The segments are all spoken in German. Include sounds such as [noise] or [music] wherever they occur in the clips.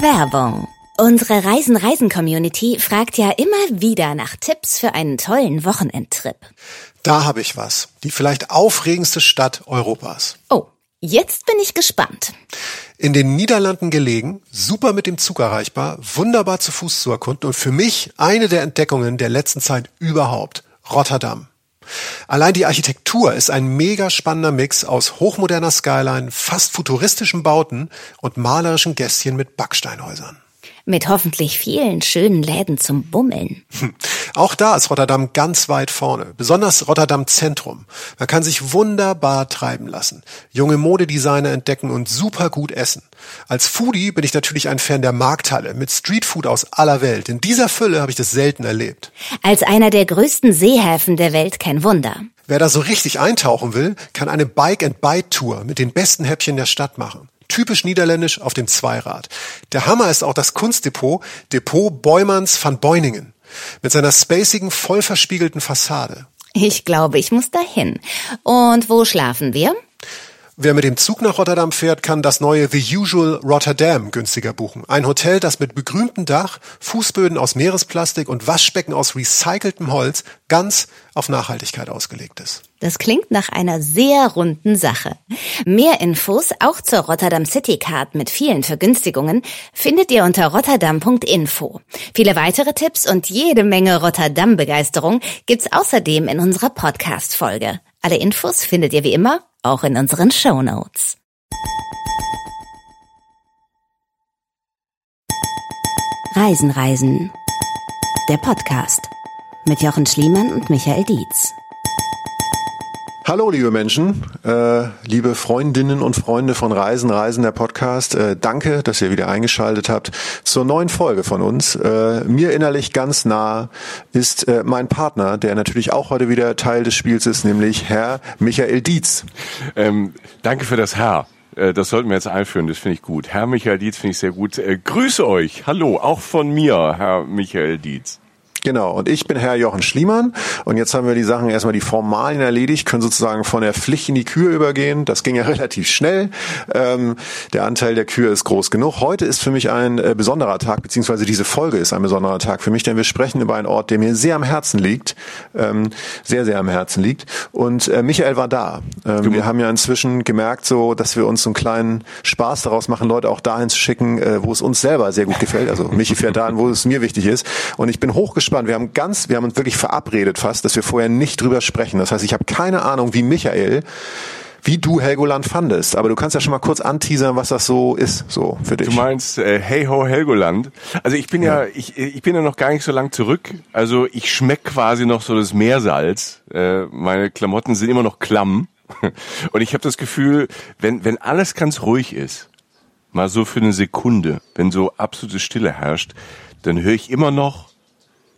Werbung. Unsere Reisen-Reisen-Community fragt ja immer wieder nach Tipps für einen tollen Wochenendtrip. Da habe ich was. Die vielleicht aufregendste Stadt Europas. Oh, jetzt bin ich gespannt. In den Niederlanden gelegen, super mit dem Zug erreichbar, wunderbar zu Fuß zu erkunden und für mich eine der Entdeckungen der letzten Zeit überhaupt. Rotterdam. Allein die Architektur ist ein mega spannender Mix aus hochmoderner Skyline, fast futuristischen Bauten und malerischen Gässchen mit Backsteinhäusern. Mit hoffentlich vielen schönen Läden zum Bummeln. Hm. Auch da ist Rotterdam ganz weit vorne, besonders Rotterdam Zentrum. Man kann sich wunderbar treiben lassen, junge Modedesigner entdecken und super gut essen. Als Foodie bin ich natürlich ein Fan der Markthalle mit Streetfood aus aller Welt. In dieser Fülle habe ich das selten erlebt. Als einer der größten Seehäfen der Welt kein Wunder. Wer da so richtig eintauchen will, kann eine Bike-and-Bite-Tour mit den besten Häppchen der Stadt machen typisch niederländisch auf dem Zweirad. Der Hammer ist auch das Kunstdepot, Depot Beumanns van Beuningen, mit seiner spacigen, voll verspiegelten Fassade. Ich glaube, ich muss dahin. Und wo schlafen wir? Wer mit dem Zug nach Rotterdam fährt, kann das neue The Usual Rotterdam günstiger buchen. Ein Hotel, das mit begrüntem Dach, Fußböden aus Meeresplastik und Waschbecken aus recyceltem Holz ganz auf Nachhaltigkeit ausgelegt ist. Das klingt nach einer sehr runden Sache. Mehr Infos auch zur Rotterdam City Card mit vielen Vergünstigungen findet ihr unter rotterdam.info. Viele weitere Tipps und jede Menge Rotterdam-Begeisterung gibt's außerdem in unserer Podcast-Folge. Alle Infos findet ihr wie immer auch in unseren Show Notes. Reisen, Reisen. Der Podcast mit Jochen Schliemann und Michael Dietz. Hallo, liebe Menschen, äh, liebe Freundinnen und Freunde von Reisen, Reisen der Podcast. Äh, danke, dass ihr wieder eingeschaltet habt zur neuen Folge von uns. Äh, mir innerlich ganz nah ist äh, mein Partner, der natürlich auch heute wieder Teil des Spiels ist, nämlich Herr Michael Dietz. Ähm, danke für das Herr. Äh, das sollten wir jetzt einführen, das finde ich gut. Herr Michael Dietz finde ich sehr gut. Äh, grüße euch. Hallo, auch von mir, Herr Michael Dietz. Genau, und ich bin Herr Jochen Schliemann und jetzt haben wir die Sachen erstmal die Formalien erledigt, können sozusagen von der Pflicht in die Kür übergehen. Das ging ja [laughs] relativ schnell. Ähm, der Anteil der Kür ist groß genug. Heute ist für mich ein äh, besonderer Tag, beziehungsweise diese Folge ist ein besonderer Tag für mich, denn wir sprechen über einen Ort, der mir sehr am Herzen liegt, ähm, sehr, sehr am Herzen liegt. Und äh, Michael war da. Ähm, wir haben ja inzwischen gemerkt, so, dass wir uns so einen kleinen Spaß daraus machen, Leute auch dahin zu schicken, äh, wo es uns selber sehr gut gefällt. Also Michi fährt dahin, wo es mir wichtig ist. Und ich bin hochgespannt, gespannt. Wir haben ganz, wir haben uns wirklich verabredet fast, dass wir vorher nicht drüber sprechen. Das heißt, ich habe keine Ahnung, wie Michael wie du Helgoland fandest. Aber du kannst ja schon mal kurz anteasern, was das so ist, so für dich. Du meinst äh, Hey Ho Helgoland? Also ich bin ja, ja ich, ich bin ja noch gar nicht so lang zurück. Also ich schmeck quasi noch so das Meersalz. Äh, meine Klamotten sind immer noch klamm. [laughs] Und ich habe das Gefühl, wenn, wenn alles ganz ruhig ist, mal so für eine Sekunde, wenn so absolute Stille herrscht, dann höre ich immer noch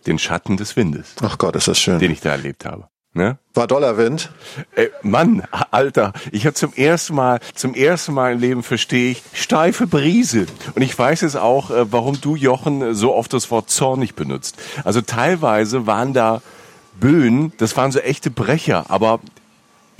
den Schatten des Windes. Ach Gott, ist das schön. Den ich da erlebt habe. Ne? War doller Wind? Äh, Mann, Alter, ich habe zum ersten Mal, zum ersten Mal im Leben verstehe ich steife Brise. Und ich weiß jetzt auch, äh, warum du Jochen so oft das Wort zornig benutzt. Also teilweise waren da Böen, das waren so echte Brecher, aber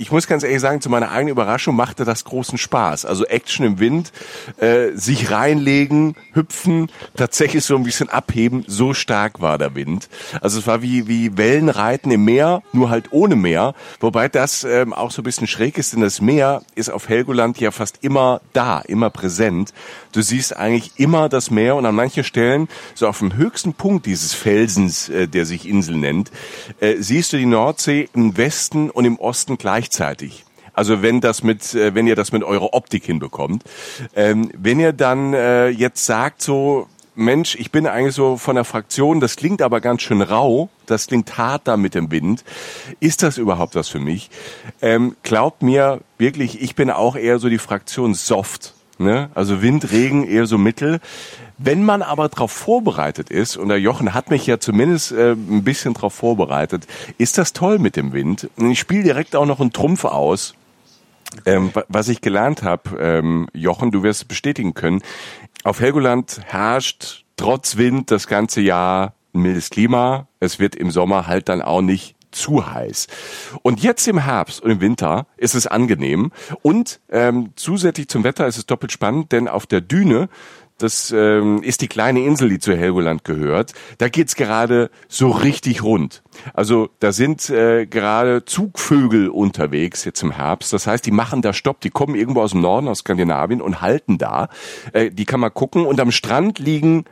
ich muss ganz ehrlich sagen, zu meiner eigenen Überraschung machte das großen Spaß. Also Action im Wind, äh, sich reinlegen, hüpfen, tatsächlich so ein bisschen abheben, so stark war der Wind. Also es war wie, wie Wellenreiten im Meer, nur halt ohne Meer. Wobei das ähm, auch so ein bisschen schräg ist, denn das Meer ist auf Helgoland ja fast immer da, immer präsent. Du siehst eigentlich immer das Meer und an manchen Stellen, so auf dem höchsten Punkt dieses Felsens, äh, der sich Insel nennt, äh, siehst du die Nordsee im Westen und im Osten gleichzeitig. Also wenn das mit, äh, wenn ihr das mit eurer Optik hinbekommt, ähm, wenn ihr dann äh, jetzt sagt so, Mensch, ich bin eigentlich so von der Fraktion, das klingt aber ganz schön rau, das klingt hart da mit dem Wind. Ist das überhaupt was für mich? Ähm, glaubt mir wirklich, ich bin auch eher so die Fraktion Soft. Ne? Also Wind, Regen eher so mittel. Wenn man aber darauf vorbereitet ist, und der Jochen hat mich ja zumindest äh, ein bisschen darauf vorbereitet, ist das toll mit dem Wind. Ich spiele direkt auch noch einen Trumpf aus. Ähm, was ich gelernt habe, ähm, Jochen, du wirst es bestätigen können, auf Helgoland herrscht trotz Wind das ganze Jahr ein mildes Klima. Es wird im Sommer halt dann auch nicht zu heiß. Und jetzt im Herbst und im Winter ist es angenehm und ähm, zusätzlich zum Wetter ist es doppelt spannend, denn auf der Düne das ähm, ist die kleine Insel, die zu Helgoland gehört. Da geht's gerade so richtig rund. Also da sind äh, gerade Zugvögel unterwegs jetzt im Herbst. Das heißt, die machen da Stopp. Die kommen irgendwo aus dem Norden, aus Skandinavien und halten da. Äh, die kann man gucken. Und am Strand liegen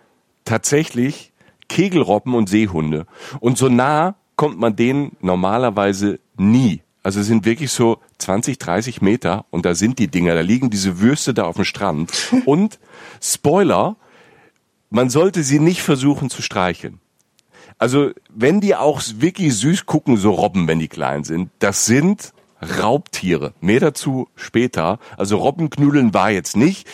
tatsächlich Kegelrobben und Seehunde. Und so nah kommt man denen normalerweise nie. Also es sind wirklich so 20, 30 Meter und da sind die Dinger, da liegen diese Würste da auf dem Strand. [laughs] Und Spoiler, man sollte sie nicht versuchen zu streicheln. Also wenn die auch wirklich süß gucken, so Robben, wenn die klein sind, das sind Raubtiere. Mehr dazu später. Also Robbenknüdeln war jetzt nicht.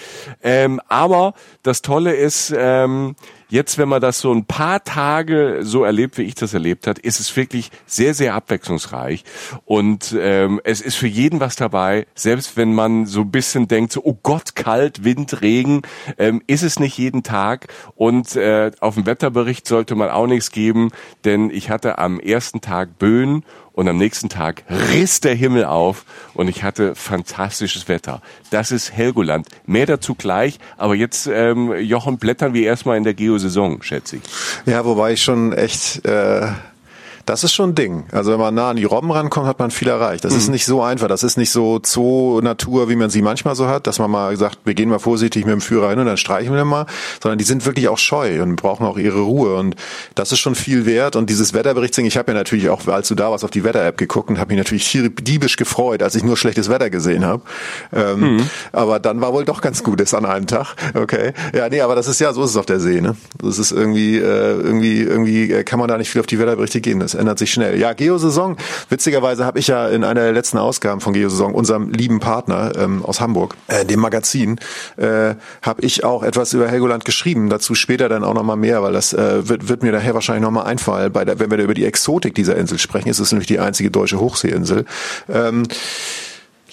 Ähm, aber das Tolle ist, ähm, jetzt, wenn man das so ein paar Tage so erlebt, wie ich das erlebt hat, ist es wirklich sehr, sehr abwechslungsreich. Und ähm, es ist für jeden was dabei, selbst wenn man so ein bisschen denkt, so, oh Gott, kalt, Wind, Regen, ähm, ist es nicht jeden Tag. Und äh, auf dem Wetterbericht sollte man auch nichts geben, denn ich hatte am ersten Tag Böen und am nächsten Tag riss der Himmel auf und ich hatte fantastisches Wetter. Das ist Helgoland. Mehr dazu gleich, aber jetzt, ähm, Jochen, blättern wir erstmal in der Geosaison, schätze ich. Ja, wobei ich schon echt... Äh das ist schon ein Ding. Also wenn man nah an die Robben rankommt, hat man viel erreicht. Das mhm. ist nicht so einfach. Das ist nicht so Zoo-Natur, wie man sie manchmal so hat, dass man mal sagt, wir gehen mal vorsichtig mit dem Führer hin und dann streichen wir mal, sondern die sind wirklich auch scheu und brauchen auch ihre Ruhe. Und das ist schon viel wert. Und dieses Wetterberichtsding, ich habe ja natürlich auch, als du da warst, auf die Wetter-App geguckt und habe mich natürlich diebisch gefreut, als ich nur schlechtes Wetter gesehen habe. Ähm, mhm. Aber dann war wohl doch ganz Gutes an einem Tag. Okay. Ja, nee, aber das ist ja, so ist es auf der See. Ne? Das ist irgendwie, äh, irgendwie, irgendwie äh, kann man da nicht viel auf die Wetterberichte gehen. Das ändert sich schnell. Ja, Geosaison. Witzigerweise habe ich ja in einer der letzten Ausgaben von Geosaison, unserem lieben Partner ähm, aus Hamburg, äh, dem Magazin, äh, habe ich auch etwas über Helgoland geschrieben. Dazu später dann auch nochmal mehr, weil das äh, wird, wird mir daher wahrscheinlich nochmal einfallen. Bei der, wenn wir da über die Exotik dieser Insel sprechen, ist es nämlich die einzige deutsche Hochseeinsel. Ähm,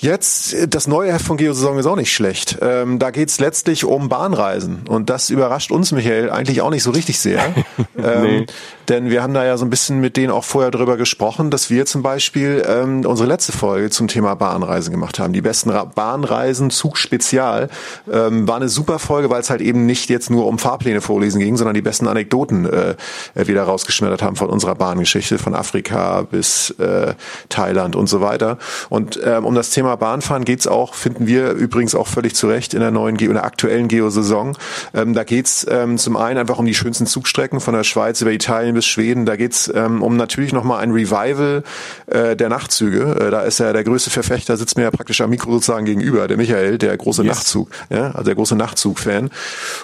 Jetzt, das neue Heft von Geosaison ist auch nicht schlecht. Ähm, da geht's letztlich um Bahnreisen. Und das überrascht uns, Michael, eigentlich auch nicht so richtig sehr. [laughs] ähm, nee. Denn wir haben da ja so ein bisschen mit denen auch vorher drüber gesprochen, dass wir zum Beispiel ähm, unsere letzte Folge zum Thema Bahnreisen gemacht haben. Die besten Bahnreisen, Zug Spezial, ähm, war eine super Folge, weil es halt eben nicht jetzt nur um Fahrpläne vorlesen ging, sondern die besten Anekdoten äh, wieder rausgeschmettert haben von unserer Bahngeschichte, von Afrika bis äh, Thailand und so weiter. Und ähm, um das Thema Thema Bahnfahren geht's auch, finden wir übrigens auch völlig zu Recht in der neuen Ge in der aktuellen Geosaison. Ähm, da geht's ähm, zum einen einfach um die schönsten Zugstrecken von der Schweiz über Italien bis Schweden. Da geht's ähm, um natürlich nochmal ein Revival äh, der Nachtzüge. Äh, da ist ja der größte Verfechter, sitzt mir ja praktisch am Mikro sozusagen gegenüber, der Michael, der große yes. Nachtzug, ja, also der große Nachtzug-Fan.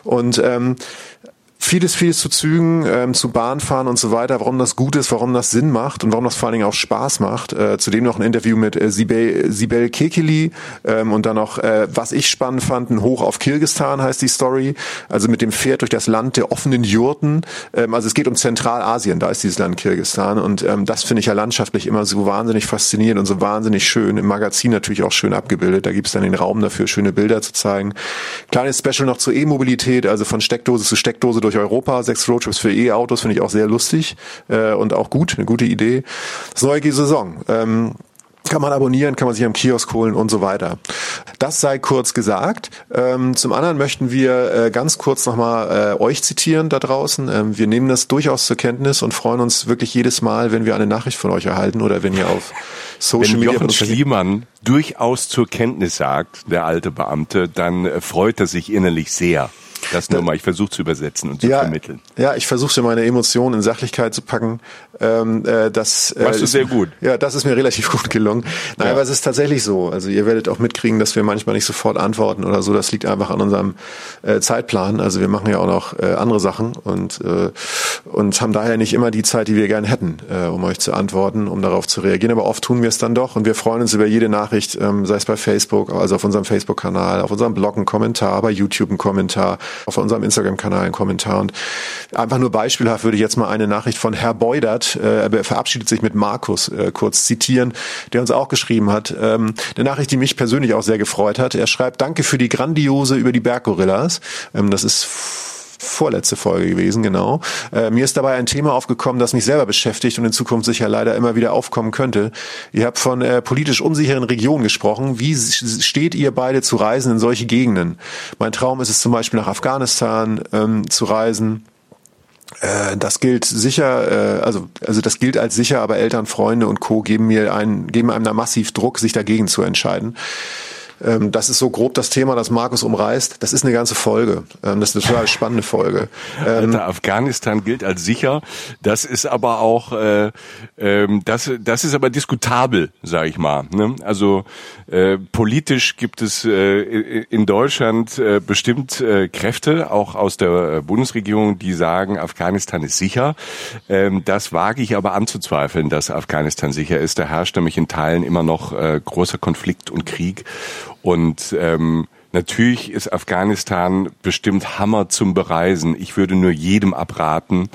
Und ähm, vieles, vieles zu Zügen, ähm, zu Bahnfahren und so weiter, warum das gut ist, warum das Sinn macht und warum das vor allen Dingen auch Spaß macht. Äh, zudem noch ein Interview mit äh, Sibel, Sibel Kekili ähm, und dann noch, äh, was ich spannend fand, ein Hoch auf Kirgistan heißt die Story, also mit dem Pferd durch das Land der offenen Jurten. Ähm, also es geht um Zentralasien, da ist dieses Land Kirgistan und ähm, das finde ich ja landschaftlich immer so wahnsinnig faszinierend und so wahnsinnig schön. Im Magazin natürlich auch schön abgebildet, da gibt es dann den Raum dafür, schöne Bilder zu zeigen. Kleines Special noch zur E-Mobilität, also von Steckdose zu Steckdose durch Europa, sechs Roadtrips für E-Autos, finde ich auch sehr lustig äh, und auch gut, eine gute Idee. Das neue Saison. Ähm, kann man abonnieren, kann man sich am Kiosk holen und so weiter. Das sei kurz gesagt. Ähm, zum anderen möchten wir äh, ganz kurz nochmal äh, euch zitieren da draußen. Ähm, wir nehmen das durchaus zur Kenntnis und freuen uns wirklich jedes Mal, wenn wir eine Nachricht von euch erhalten oder wenn ihr auf Social wenn Media... Jochen Schliemann durchaus zur Kenntnis sagt, der alte Beamte, dann äh, freut er sich innerlich sehr. Das nur mal, ich versuche zu übersetzen und zu ja, vermitteln. Ja, ich versuche meine Emotionen in Sachlichkeit zu packen. Ähm, äh, das äh, Machst du sehr gut. Ja, das ist mir relativ gut gelungen. Nein, ja. aber es ist tatsächlich so. Also ihr werdet auch mitkriegen, dass wir manchmal nicht sofort antworten oder so. Das liegt einfach an unserem äh, Zeitplan. Also wir machen ja auch noch äh, andere Sachen und äh, und haben daher nicht immer die Zeit, die wir gerne hätten, äh, um euch zu antworten, um darauf zu reagieren. Aber oft tun wir es dann doch und wir freuen uns über jede Nachricht, ähm, sei es bei Facebook, also auf unserem Facebook-Kanal, auf unserem Blog ein Kommentar, bei YouTube ein Kommentar auf unserem Instagram-Kanal einen Kommentar. Und einfach nur beispielhaft würde ich jetzt mal eine Nachricht von Herr Beudert, äh, er verabschiedet sich mit Markus, äh, kurz zitieren, der uns auch geschrieben hat. Ähm, eine Nachricht, die mich persönlich auch sehr gefreut hat. Er schreibt, danke für die grandiose über die Berggorillas. Ähm, das ist vorletzte Folge gewesen, genau. Äh, mir ist dabei ein Thema aufgekommen, das mich selber beschäftigt und in Zukunft sicher leider immer wieder aufkommen könnte. Ihr habt von äh, politisch unsicheren Regionen gesprochen. Wie steht ihr beide zu Reisen in solche Gegenden? Mein Traum ist es zum Beispiel nach Afghanistan ähm, zu reisen. Äh, das gilt sicher, äh, also, also das gilt als sicher, aber Eltern, Freunde und Co. geben mir einen, geben einem da massiv Druck, sich dagegen zu entscheiden. Ähm, das ist so grob das Thema, das Markus umreißt. Das ist eine ganze Folge. Ähm, das ist eine total spannende Folge. [laughs] Ähm, Alter, Afghanistan gilt als sicher. Das ist aber auch, äh, ähm, das, das ist aber diskutabel, sage ich mal. Ne? Also äh, politisch gibt es äh, in Deutschland äh, bestimmt äh, Kräfte, auch aus der Bundesregierung, die sagen, Afghanistan ist sicher. Ähm, das wage ich aber anzuzweifeln, dass Afghanistan sicher ist. Da herrscht nämlich in Teilen immer noch äh, großer Konflikt und Krieg. Und ähm, natürlich ist Afghanistan bestimmt Hammer zum Bereisen. Ich würde nur jedem abraten,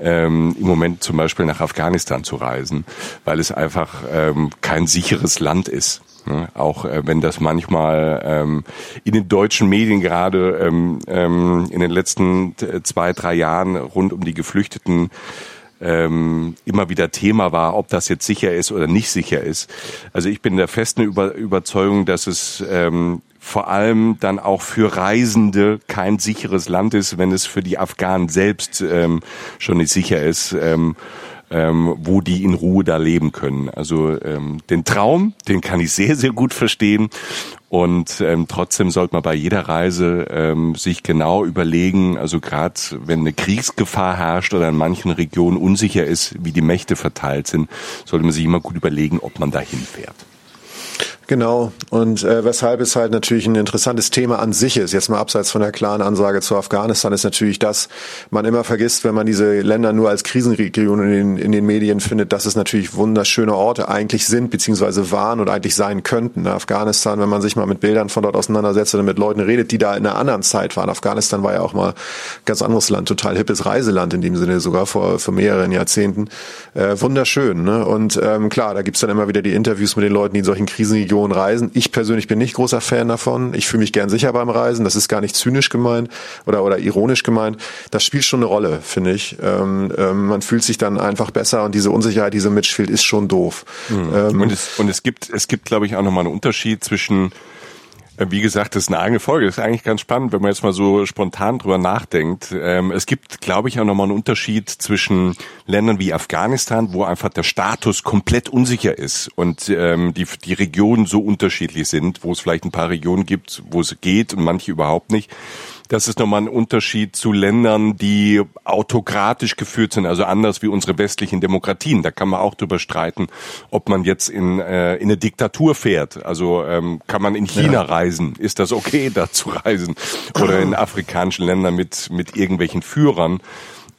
ähm, im Moment zum Beispiel nach Afghanistan zu reisen, weil es einfach ähm, kein sicheres Land ist. Ne? Auch äh, wenn das manchmal ähm, in den deutschen Medien gerade ähm, ähm, in den letzten zwei, drei Jahren rund um die Geflüchteten ähm, immer wieder Thema war, ob das jetzt sicher ist oder nicht sicher ist. Also ich bin der festen Über Überzeugung, dass es ähm, vor allem dann auch für Reisende kein sicheres Land ist, wenn es für die Afghanen selbst ähm, schon nicht sicher ist. Ähm, ähm, wo die in Ruhe da leben können. Also ähm, den Traum, den kann ich sehr, sehr gut verstehen. Und ähm, trotzdem sollte man bei jeder Reise ähm, sich genau überlegen, also gerade wenn eine Kriegsgefahr herrscht oder in manchen Regionen unsicher ist, wie die Mächte verteilt sind, sollte man sich immer gut überlegen, ob man dahin fährt. Genau. Und äh, weshalb es halt natürlich ein interessantes Thema an sich ist, jetzt mal abseits von der klaren Ansage zu Afghanistan, ist natürlich, dass man immer vergisst, wenn man diese Länder nur als Krisenregion in den, in den Medien findet, dass es natürlich wunderschöne Orte eigentlich sind, beziehungsweise waren und eigentlich sein könnten. Afghanistan, wenn man sich mal mit Bildern von dort auseinandersetzt oder mit Leuten redet, die da in einer anderen Zeit waren. Afghanistan war ja auch mal ganz anderes Land, total hippes Reiseland in dem Sinne, sogar vor, vor mehreren Jahrzehnten. Äh, wunderschön. Ne? Und ähm, klar, da gibt's dann immer wieder die Interviews mit den Leuten, die in solchen Krisenregionen Regionen reisen. Ich persönlich bin nicht großer Fan davon. Ich fühle mich gern sicher beim Reisen. Das ist gar nicht zynisch gemeint oder, oder ironisch gemeint. Das spielt schon eine Rolle, finde ich. Ähm, ähm, man fühlt sich dann einfach besser und diese Unsicherheit, die so mitspielt, ist schon doof. Mhm. Ähm, und es, und es gibt, es gibt, glaube ich, auch nochmal einen Unterschied zwischen wie gesagt, das ist eine eigene Folge. Das ist eigentlich ganz spannend, wenn man jetzt mal so spontan drüber nachdenkt. Ähm, es gibt, glaube ich, auch nochmal einen Unterschied zwischen Ländern wie Afghanistan, wo einfach der Status komplett unsicher ist und ähm, die, die Regionen so unterschiedlich sind, wo es vielleicht ein paar Regionen gibt, wo es geht und manche überhaupt nicht. Das ist nochmal ein Unterschied zu Ländern, die autokratisch geführt sind, also anders wie unsere westlichen Demokratien. Da kann man auch drüber streiten, ob man jetzt in, äh, in eine Diktatur fährt. Also ähm, kann man in China ja. reisen? Ist das okay, da zu reisen? Oder in afrikanischen Ländern mit, mit irgendwelchen Führern?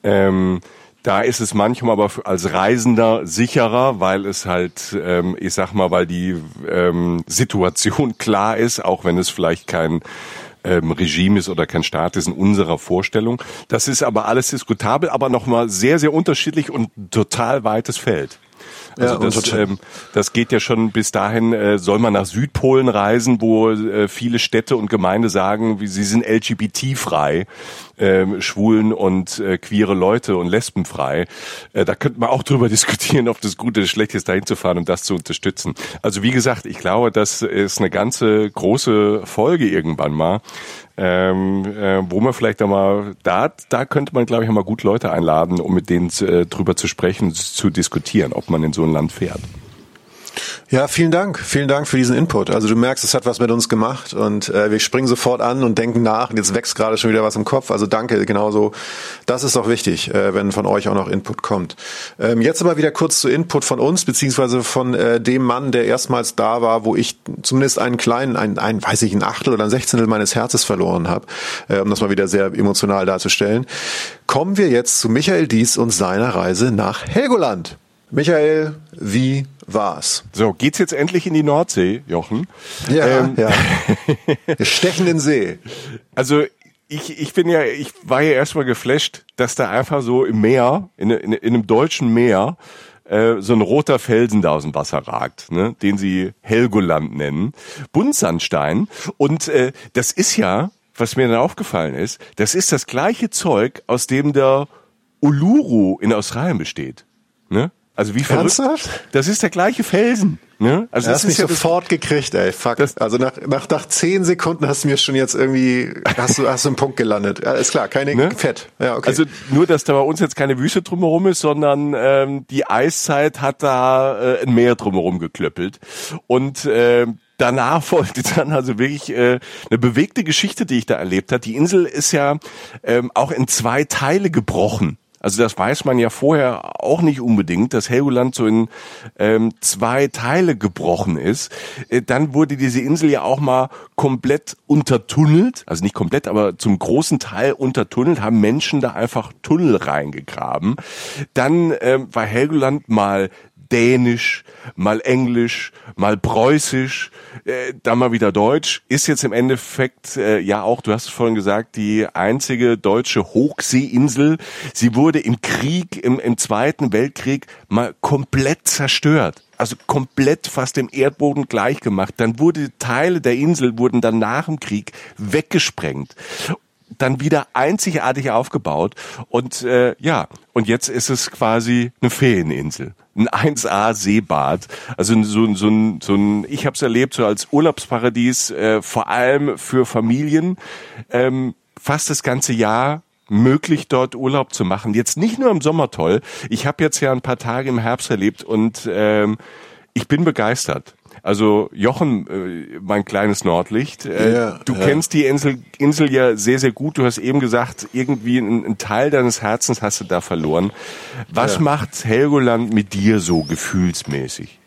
Ähm, da ist es manchmal aber als Reisender sicherer, weil es halt, ähm, ich sag mal, weil die ähm, Situation [laughs] klar ist, auch wenn es vielleicht kein ähm, Regime ist oder kein Staat ist in unserer Vorstellung. Das ist aber alles diskutabel, aber nochmal sehr, sehr unterschiedlich und total weites Feld. Also ja, das, ähm, das geht ja schon bis dahin, äh, soll man nach Südpolen reisen, wo äh, viele Städte und Gemeinde sagen, wie, sie sind LGBT-frei, äh, schwulen und äh, queere Leute und lesbenfrei. Äh, da könnte man auch [laughs] drüber diskutieren, ob das gut oder schlecht ist, dahin zu fahren, um das zu unterstützen. Also wie gesagt, ich glaube, das ist eine ganze große Folge irgendwann mal ähm, äh, wo man vielleicht einmal, da, da könnte man, glaube ich, einmal gut Leute einladen, um mit denen äh, drüber zu sprechen, zu diskutieren, ob man in so ein Land fährt. Ja, vielen Dank. Vielen Dank für diesen Input. Also du merkst, es hat was mit uns gemacht und äh, wir springen sofort an und denken nach und jetzt wächst gerade schon wieder was im Kopf. Also danke, genauso. Das ist auch wichtig, äh, wenn von euch auch noch Input kommt. Ähm, jetzt aber wieder kurz zu Input von uns, beziehungsweise von äh, dem Mann, der erstmals da war, wo ich zumindest einen kleinen, ein, ein weiß ich, ein Achtel oder ein Sechzehntel meines Herzens verloren habe, äh, um das mal wieder sehr emotional darzustellen. Kommen wir jetzt zu Michael Dies und seiner Reise nach Helgoland. Michael, wie war's? So, geht's jetzt endlich in die Nordsee, Jochen? Ja, ähm, ja. [laughs] Wir stechen in See. Also ich, ich bin ja, ich war ja erstmal geflasht, dass da einfach so im Meer, in, in, in einem deutschen Meer, äh, so ein roter Felsen da aus dem Wasser ragt, ne, den sie Helgoland nennen, Buntsandstein. Und äh, das ist ja was mir dann aufgefallen ist, das ist das gleiche Zeug, aus dem der Uluru in Australien besteht. Ne? Also wie verrückt. Ernsthaft? Das ist der gleiche Felsen. Ne? Also das das ist mich ja sofort gekriegt, ey. Fuck. Also nach, nach, nach zehn Sekunden hast du mir schon jetzt irgendwie, hast du, hast du einen Punkt gelandet. Ja, ist klar, keine Ne? Fett. Ja, okay. Also nur, dass da bei uns jetzt keine Wüste drumherum ist, sondern ähm, die Eiszeit hat da äh, ein Meer drumherum geklöppelt. Und ähm, danach [laughs] folgte dann also wirklich äh, eine bewegte Geschichte, die ich da erlebt habe. Die Insel ist ja ähm, auch in zwei Teile gebrochen. Also das weiß man ja vorher auch nicht unbedingt, dass Helgoland so in ähm, zwei Teile gebrochen ist. Äh, dann wurde diese Insel ja auch mal komplett untertunnelt, also nicht komplett, aber zum großen Teil untertunnelt, haben Menschen da einfach Tunnel reingegraben. Dann ähm, war Helgoland mal Dänisch, mal Englisch, mal Preußisch, äh, dann mal wieder Deutsch. Ist jetzt im Endeffekt äh, ja auch, du hast es vorhin gesagt, die einzige deutsche Hochseeinsel. Sie wurde im Krieg, im, im Zweiten Weltkrieg mal komplett zerstört. Also komplett fast dem Erdboden gleichgemacht. Dann wurde Teile der Insel wurden dann nach dem Krieg weggesprengt dann wieder einzigartig aufgebaut. Und äh, ja und jetzt ist es quasi eine Ferieninsel ein 1A Seebad. Also so, ein- so ein so ein ich habe es erlebt so als Urlaubsparadies äh, vor allem für Familien ähm, fast das ganze Jahr möglich dort Urlaub zu machen. Jetzt nicht nur im Sommer toll. Ich habe jetzt ja ein paar Tage im Herbst erlebt und ähm, ich bin begeistert also Jochen, äh, mein kleines Nordlicht, äh, Ja, du ja. kennst die Insel, Insel ja sehr, sehr gut. Du hast eben gesagt, irgendwie ein, ein Teil deines Herzens hast du da verloren. Was Ja. macht Helgoland mit dir so gefühlsmäßig?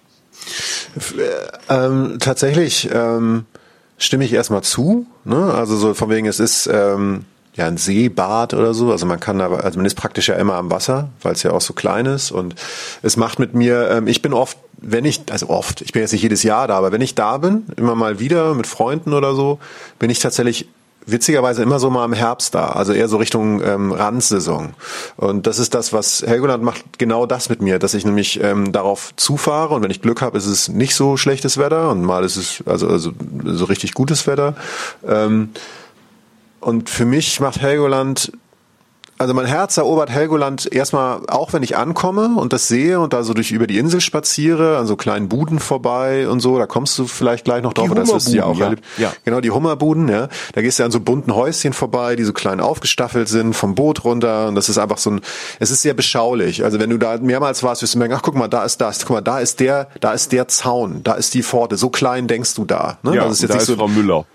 Ähm, tatsächlich ähm, stimme ich erstmal zu. Ne? Also so von wegen, es ist ähm, ja ein Seebad oder so. Also man kann da, also man ist praktisch ja immer am Wasser, weil es ja auch so klein ist. Und es macht mit mir, ähm, ich bin oft, wenn ich, also oft, ich bin jetzt nicht jedes Jahr da, aber wenn ich da bin, immer mal wieder mit Freunden oder so, bin ich tatsächlich witzigerweise immer so mal im Herbst da, also eher so Richtung ähm, Randsaison. Und das ist das, was Helgoland macht, genau das mit mir, dass ich nämlich ähm, darauf zufahre und wenn ich Glück habe, ist es nicht so schlechtes Wetter und mal ist es also, also so richtig gutes Wetter. Ähm, und für mich macht Helgoland also mein Herz erobert Helgoland erstmal, auch wenn ich ankomme und das sehe und da so durch über die Insel spaziere, an so kleinen Buden vorbei und so, da kommst du vielleicht gleich noch drauf, das wirst du ja auch ja. erlebt. Ja. Genau, die Hummerbuden, ja. Da gehst du an so bunten Häuschen vorbei, die so klein aufgestaffelt sind, vom Boot runter und das ist einfach so ein, es ist sehr beschaulich. Also wenn du da mehrmals warst, wirst du merken, ach guck mal, da ist das, guck mal, da ist der, da ist der Zaun, da ist die Pforte, so klein denkst du da. Ne? das ist jetzt da nicht ist so, Frau Müller.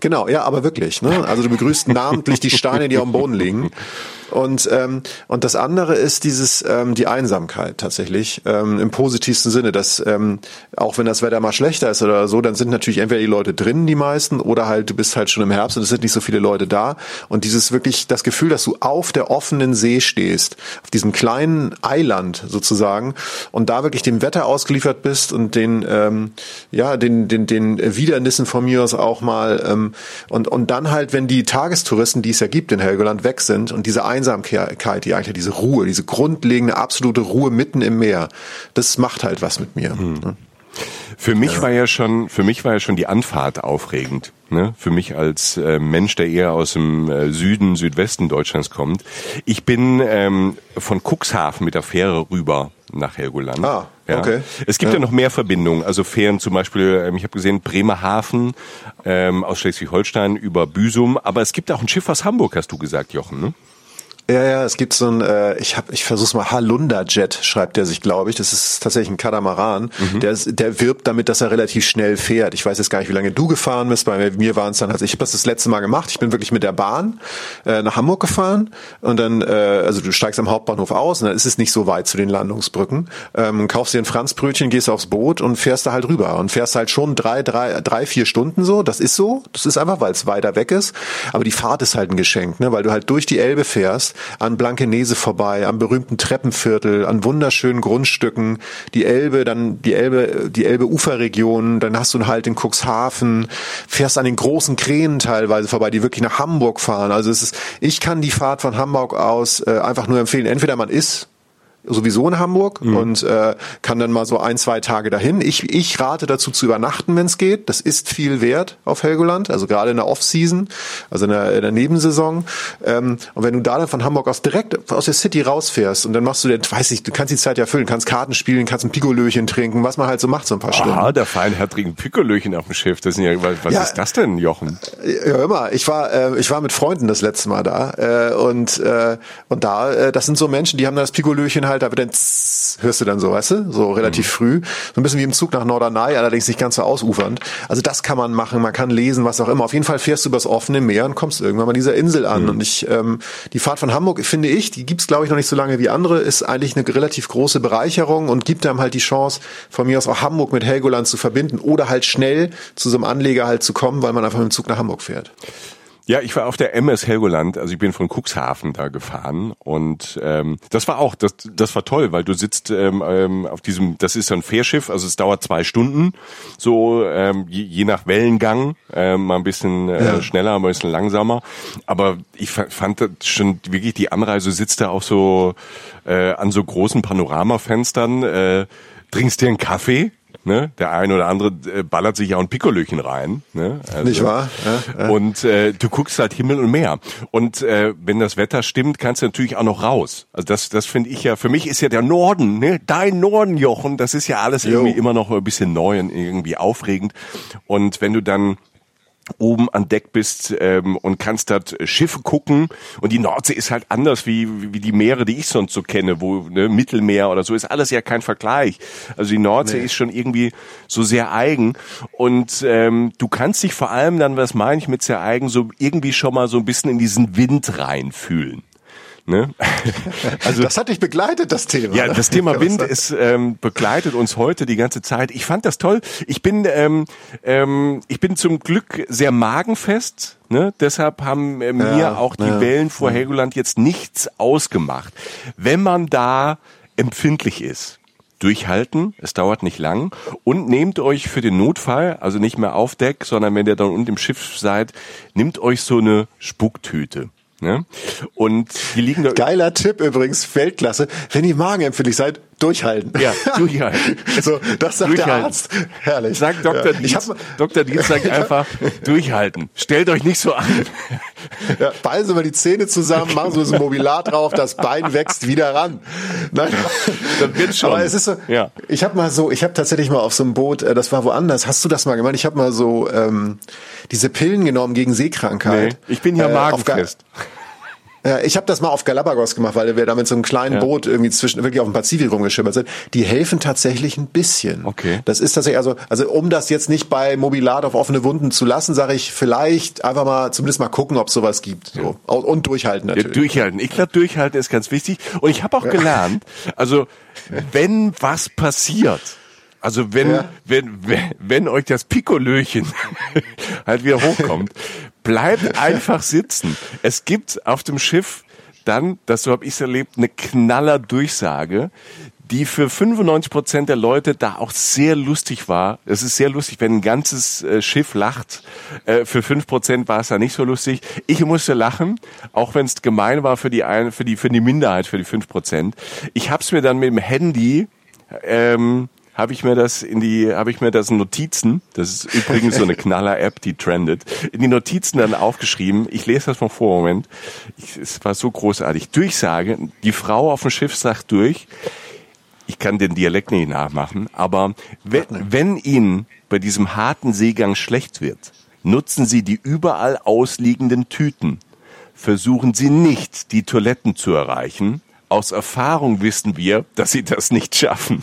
Genau, ja, aber wirklich. Ne? Also du begrüßt namentlich die Steine, die auf dem Boden liegen. [laughs] Und ähm, und das andere ist dieses ähm, die Einsamkeit tatsächlich ähm, im positivsten Sinne, dass ähm, auch wenn das Wetter mal schlechter ist oder so, dann sind natürlich entweder die Leute drinnen, die meisten, oder halt du bist halt schon im Herbst und es sind nicht so viele Leute da. Und dieses wirklich das Gefühl, dass du auf der offenen See stehst, auf diesem kleinen Eiland sozusagen, und da wirklich dem Wetter ausgeliefert bist und den ähm, ja den den den Widernissen von mir aus auch mal ähm, und und dann halt, wenn die Tagestouristen, die es ja gibt in Helgoland, weg sind und diese Einsamkeit, die eigentlich diese Ruhe, diese grundlegende absolute Ruhe mitten im Meer, das macht halt was mit mir. ne? Für mich war ja schon, für mich war ja schon die Anfahrt aufregend. Ne? Für mich als äh, Mensch, der eher aus dem äh, Süden, Südwesten Deutschlands kommt. Ich bin ähm, von Cuxhaven mit der Fähre rüber nach Helgoland. Ah, Ja. okay. Es gibt ja. Ja. noch mehr Verbindungen. Also Fähren zum Beispiel, ähm, ich habe gesehen, Bremerhaven ähm, aus Schleswig-Holstein über Büsum. Aber es gibt auch ein Schiff aus Hamburg, hast du gesagt, Jochen. Ne? Ja, ja, es gibt so ein, äh, ich hab, ich versuch's mal, Halunda Jet schreibt der sich, glaube ich. Das ist tatsächlich ein Katamaran. Der, ist, der wirbt damit, dass er relativ schnell fährt. Ich weiß jetzt gar nicht, wie lange du gefahren bist. Bei mir waren es dann, also ich habe das das letzte Mal gemacht. Ich bin wirklich mit der Bahn äh, nach Hamburg gefahren und dann, äh, also du steigst am Hauptbahnhof aus und dann ist es nicht so weit zu den Landungsbrücken. Ähm, kaufst dir ein Franzbrötchen, gehst aufs Boot und fährst da halt rüber und fährst halt schon drei, drei, drei, vier Stunden so. Das ist so. Das ist einfach, weil es weiter weg ist. Aber die Fahrt ist halt ein Geschenk, ne? weil du halt durch die Elbe fährst, an Blankenese vorbei, am berühmten Treppenviertel, an wunderschönen Grundstücken, die Elbe, dann die Elbe, die Elbe-Uferregion, dann hast du einen Halt in Cuxhaven, fährst an den großen Kränen teilweise vorbei, die wirklich nach Hamburg fahren. Also es ist, ich kann die Fahrt von Hamburg aus äh, einfach nur empfehlen. Entweder man ist sowieso in Hamburg mhm. und äh, kann dann mal so ein, zwei Tage dahin. Ich, ich rate dazu zu übernachten, wenn es geht. Das ist viel wert auf Helgoland, also gerade in der Off-Season, also in der, in der Nebensaison. Ähm, und wenn du da dann von Hamburg aus direkt aus der City rausfährst und dann machst du, den, weiß ich, du kannst die Zeit ja füllen, kannst Karten spielen, kannst ein Pikolöchen trinken, was man halt so macht, so ein paar Stunden. Ah, der feinherzigen Pikolöchen auf dem Schiff. Das sind ja, was, was ja, ist das denn, Jochen? Ja, immer. Ich war, äh, ich war mit Freunden das letzte Mal da äh, und äh, und da, äh, das sind so Menschen, die haben das Pikolöchen halt, da wird dann tss, hörst du dann so, weißt du, so relativ mhm. früh, so ein bisschen wie im Zug nach Norderney, allerdings nicht ganz so ausufernd. Also das kann man machen, man kann lesen, was auch immer. Auf jeden Fall fährst du übers offene Meer und kommst irgendwann mal dieser Insel an. Mhm. Und ich, ähm, die Fahrt von Hamburg finde ich, die gibt's glaube ich noch nicht so lange wie andere, ist eigentlich eine relativ große Bereicherung und gibt einem halt die Chance, von mir aus auch Hamburg mit Helgoland zu verbinden oder halt schnell zu so einem Anleger halt zu kommen, weil man einfach mit dem Zug nach Hamburg fährt. Ja, ich war auf der MS Helgoland, also ich bin von Cuxhaven da gefahren und ähm, das war auch, das, das war toll, weil du sitzt ähm, ähm, auf diesem, das ist ein Fährschiff, also es dauert zwei Stunden, so ähm, je, je nach Wellengang, ähm, mal ein bisschen äh, ja. schneller, mal ein bisschen langsamer, aber ich fand das schon wirklich, die Anreise sitzt da auch so äh, an so großen Panoramafenstern, äh, trinkst dir einen Kaffee, Ne? Der eine oder andere äh, ballert sich ja ein Pikolöchen rein. Ne? Also, Nicht wahr? Ja, ja. Und äh, du guckst halt Himmel und Meer. Und äh, wenn das Wetter stimmt, kannst du natürlich auch noch raus. Also das, das finde ich ja, für mich ist ja der Norden, ne? dein Norden, Jochen, das ist ja alles jo. irgendwie immer noch ein bisschen neu und irgendwie aufregend. Und wenn du dann oben an Deck bist ähm, und kannst dort Schiffe gucken und die Nordsee ist halt anders wie wie die Meere, die ich sonst so kenne, wo ne, Mittelmeer oder so ist alles ja kein Vergleich. Also die Nordsee nee. ist schon irgendwie so sehr eigen und ähm, du kannst dich vor allem dann, was meine ich mit sehr eigen, so irgendwie schon mal so ein bisschen in diesen Wind reinfühlen. Ne? [laughs] Also das hat dich begleitet, das Thema. Ja, das Thema Wind ist ähm, begleitet uns heute die ganze Zeit. Ich fand das toll. Ich bin ähm, ähm, ich bin zum Glück sehr magenfest. Ne? Deshalb haben äh, mir ja, auch die ja, Wellen vor ja. Helgoland jetzt nichts ausgemacht. Wenn man da empfindlich ist, durchhalten, es dauert nicht lang und nehmt euch für den Notfall, also nicht mehr auf Deck, sondern wenn ihr dann unten im Schiff seid, nehmt euch so eine Spucktüte. Ne? Und die liegen da. Geiler Tipp übrigens, Weltklasse. Wenn ihr magenempfindlich seid, durchhalten. Ja, durchhalten. [laughs] so, das sagt durchhalten. der Arzt. Herrlich. Sagt Dr. Ja. Dietz. Dr. Dietz sagt [laughs] einfach, durchhalten. Stellt euch nicht so an. Ja, ballen Sie mal die Zähne zusammen, machen Sie so ein Mobilar drauf, das Bein wächst wieder ran. Nein. Dann wird's schon. Aber es ist so, ja. ich habe mal so, ich habe tatsächlich mal auf so einem Boot, äh, das war woanders, hast du das mal gemacht? Ich habe mal so ähm, diese Pillen genommen gegen Seekrankheit. Nee, ich bin hier äh, magenfest. Ja, ich habe das mal auf Galapagos gemacht, weil wir da mit so einem kleinen ja. Boot irgendwie zwischen wirklich auf dem Pazifik rumgeschimmert sind. Die helfen tatsächlich ein bisschen. Okay. Das ist tatsächlich also also um das jetzt nicht bei Mobilat auf offene Wunden zu lassen, sage ich vielleicht einfach mal zumindest mal gucken, ob sowas gibt. So ja. und durchhalten natürlich. Ja, durchhalten. Ich glaube, durchhalten ist ganz wichtig. Und ich habe auch gelernt, also wenn was passiert also wenn, ja. wenn, wenn, wenn euch das Pikolöchen [laughs] halt wieder hochkommt, bleibt einfach sitzen. Es gibt auf dem Schiff dann, das so habe ich es erlebt, eine knaller Durchsage, die für 95 Prozent der Leute da auch sehr lustig war. Es ist sehr lustig, wenn ein ganzes äh, Schiff lacht. Äh, für fünf Prozent war es da nicht so lustig. Ich musste lachen, auch wenn es gemein war für die ein, für die für die Minderheit, für die fünf Prozent. Ich habe es mir dann mit dem Handy ähm, habe ich mir das in die, habe ich mir das in Notizen, das ist übrigens so eine [laughs] Knaller-App, die trendet, in die Notizen dann aufgeschrieben. Ich lese das mal vor, Moment. Ich, es war so großartig. Durchsage, die Frau auf dem Schiff sagt durch, ich kann den Dialekt nicht nachmachen, aber wenn, wenn Ihnen bei diesem harten Seegang schlecht wird, nutzen Sie die überall ausliegenden Tüten. Versuchen Sie nicht, die Toiletten zu erreichen. Aus Erfahrung wissen wir, dass Sie das nicht schaffen.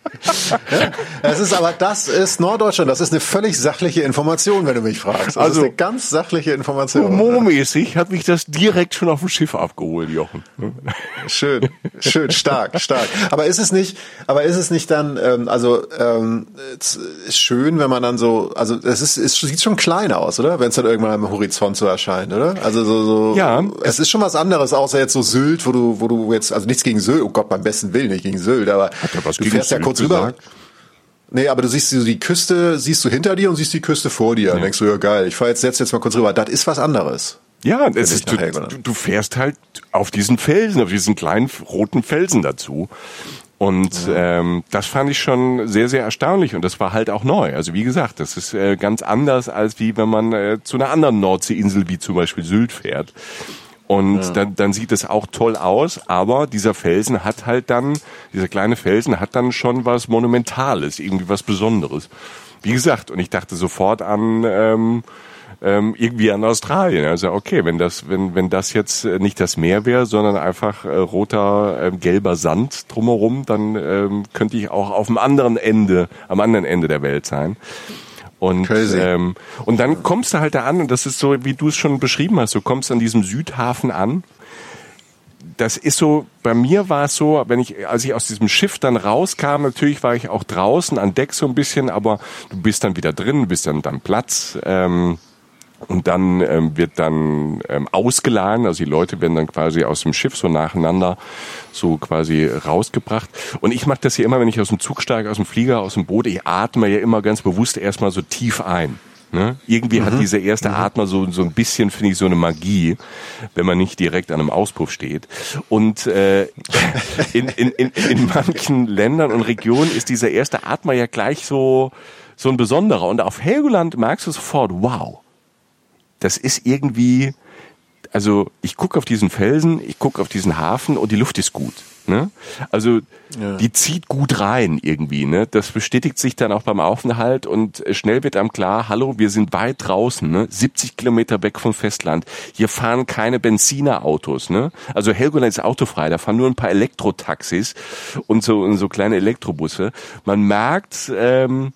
Es ist aber, das ist Norddeutschland, das ist eine völlig sachliche Information, wenn du mich fragst. Das also, ist eine ganz sachliche Information. Humormäßig hat mich das direkt schon auf dem Schiff abgeholt, Jochen. Schön, schön, stark, stark. Aber ist es nicht, aber ist es nicht dann, ähm, also ähm, schön, wenn man dann so, also es ist, es sieht schon klein aus, oder? Wenn es dann irgendwann am Horizont so erscheint, oder? Also so, so ja. es ist schon was anderes, außer jetzt so Sylt, wo du, wo du jetzt, also nichts gegen Sylt, oh Gott, beim besten Willen, nicht gegen Sylt, aber du fährst ja kurz rüber rüber. Nee, aber du siehst so die Küste, siehst du hinter dir und siehst die Küste vor dir. Ja. Und denkst du, ja geil, ich fahr jetzt, setz jetzt mal kurz rüber. Das ist was anderes. Ja, es ist, du, du fährst halt auf diesen Felsen, auf diesen kleinen roten Felsen dazu. Und ja. ähm, das fand ich schon sehr, sehr erstaunlich und das war halt auch neu. Also wie gesagt, das ist äh, ganz anders als wie wenn man äh, zu einer anderen Nordseeinsel wie zum Beispiel Sylt fährt. Und ja. dann, dann sieht es auch toll aus, aber dieser Felsen hat halt dann, dieser kleine Felsen hat dann schon was Monumentales, irgendwie was Besonderes. Wie gesagt, und ich dachte sofort an ähm, ähm, irgendwie an Australien. Also okay, wenn das, wenn, wenn das jetzt äh, nicht das Meer wäre, sondern einfach äh, roter, äh, gelber Sand drumherum, dann ähm, könnte ich auch auf dem anderen Ende, am anderen Ende der Welt sein. Und, ähm, und dann kommst du halt da an und das ist so, wie du es schon beschrieben hast, du kommst an diesem Südhafen an. Das ist so, bei mir war es so, wenn ich, als ich aus diesem Schiff dann rauskam, natürlich war ich auch draußen an Deck so ein bisschen, aber du bist dann wieder drin, bist dann dann Platz. Ähm, und dann ähm, wird dann ähm, ausgeladen, also die Leute werden dann quasi aus dem Schiff so nacheinander so quasi rausgebracht. Und ich mache das hier immer, wenn ich aus dem Zug steige, aus dem Flieger, aus dem Boot, ich atme ja immer ganz bewusst erstmal so tief ein. Ne? Irgendwie mhm. hat dieser erste mhm. Atmer so, so ein bisschen, finde ich, so eine Magie, wenn man nicht direkt an einem Auspuff steht. Und äh, in, in, in, in manchen Ländern und Regionen ist dieser erste Atmer ja gleich so, so ein besonderer. Und auf Helgoland merkst du sofort, wow, das ist irgendwie, also ich gucke auf diesen Felsen, ich gucke auf diesen Hafen und die Luft ist gut. Ne? Also ja. die zieht gut rein irgendwie. Ne? Das bestätigt sich dann auch beim Aufenthalt und schnell wird einem klar, hallo, wir sind weit draußen, ne? 70 Kilometer weg vom Festland. Hier fahren keine Benzinerautos. Ne? Also Helgoland ist autofrei, da fahren nur ein paar Elektrotaxis und so, und so kleine Elektrobusse. Man merkt, ähm,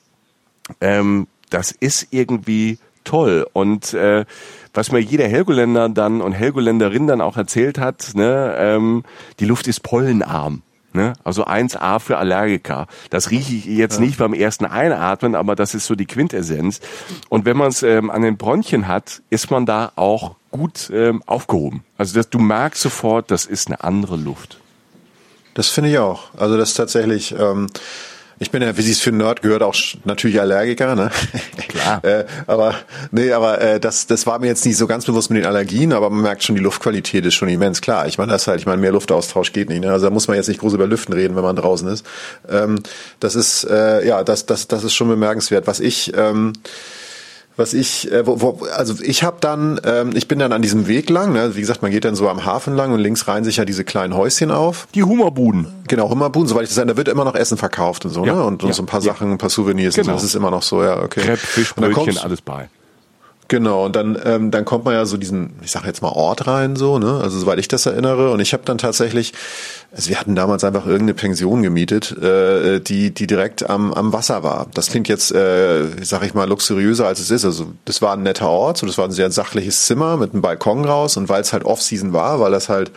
ähm, das ist irgendwie toll. Und äh, was mir jeder Helgoländer dann und Helgoländerin dann auch erzählt hat, ne, ähm, die Luft ist pollenarm. Ne? Also 1A für Allergiker. Das rieche ich jetzt ja. nicht beim ersten Einatmen, aber das ist so die Quintessenz. Und wenn man es ähm, an den Bronchien hat, ist man da auch gut ähm, aufgehoben. Also das, du merkst sofort, das ist eine andere Luft. Das finde ich auch. Also das ist tatsächlich. Ähm ich bin ja, wie sie es für einen Nerd gehört, auch natürlich Allergiker, ne? Klar. [laughs] äh, aber nee, aber äh, das, das war mir jetzt nicht so ganz bewusst mit den Allergien, aber man merkt schon, die Luftqualität ist schon immens. Klar, ich meine, das halt, ich meine, mehr Luftaustausch geht nicht. Ne? Also da muss man jetzt nicht groß über Lüften reden, wenn man draußen ist. Ähm, das ist äh, ja, das, das, das ist schon bemerkenswert. Was ich ähm, was ich, äh, wo, wo, also ich habe dann, ähm, ich bin dann an diesem Weg lang, ne? wie gesagt, man geht dann so am Hafen lang und links reihen sich ja diese kleinen Häuschen auf. Die Hummerbuden. Genau, Hummerbuden, soweit ich das sage, da wird immer noch Essen verkauft und so, ja, ne? Und, und ja, so ein paar ja. Sachen, ein paar Souvenirs, genau. und so, das ist immer noch so, ja, okay. Crepe, Fischbrötchen, alles bei. Genau, und dann, ähm, dann kommt man ja so diesen, ich sage jetzt mal Ort rein, so, ne? Also soweit ich das erinnere. Und ich habe dann tatsächlich, also wir hatten damals einfach irgendeine Pension gemietet, äh, die, die direkt am, am Wasser war. Das klingt jetzt, äh, sag ich mal, luxuriöser als es ist. Also das war ein netter Ort, so das war ein sehr sachliches Zimmer mit einem Balkon raus und weil es halt Off-Season war, weil das halt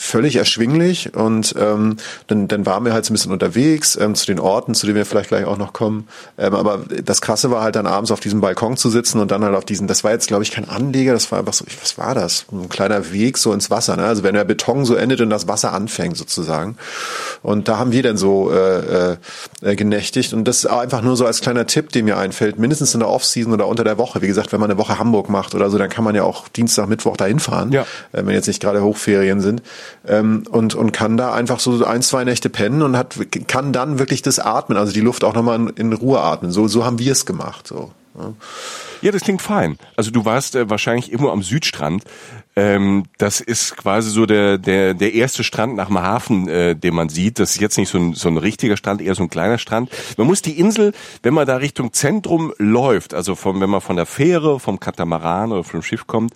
völlig erschwinglich und ähm, dann, dann waren wir halt so ein bisschen unterwegs ähm, zu den Orten, zu denen wir vielleicht gleich auch noch kommen. Ähm, aber das Krasse war halt dann abends auf diesem Balkon zu sitzen und dann halt auf diesen, das war jetzt glaube ich kein Anleger, das war einfach so, was war das? Ein kleiner Weg so ins Wasser, ne? also wenn der Beton so endet und das Wasser anfängt sozusagen. Und da haben wir dann so äh, äh, genächtigt und das ist einfach nur so als kleiner Tipp, der mir einfällt, mindestens in der Offseason oder unter der Woche. Wie gesagt, wenn man eine Woche Hamburg macht oder so, dann kann man ja auch Dienstag, Mittwoch dahin fahren, ja. äh, wenn jetzt nicht gerade Hochferien sind ähm, und, und kann da einfach so ein, zwei Nächte pennen und hat, kann dann wirklich das atmen, also die Luft auch nochmal in, in Ruhe atmen. So, so haben wir es gemacht. So. Ja. ja, das klingt fein. Also du warst äh, wahrscheinlich immer am Südstrand. Ähm, das ist quasi so der, der, der erste Strand nach dem Hafen, äh, den man sieht. Das ist jetzt nicht so ein, so ein richtiger Strand, eher so ein kleiner Strand. Man muss die Insel, wenn man da Richtung Zentrum läuft, also vom, wenn man von der Fähre, vom Katamaran oder vom Schiff kommt,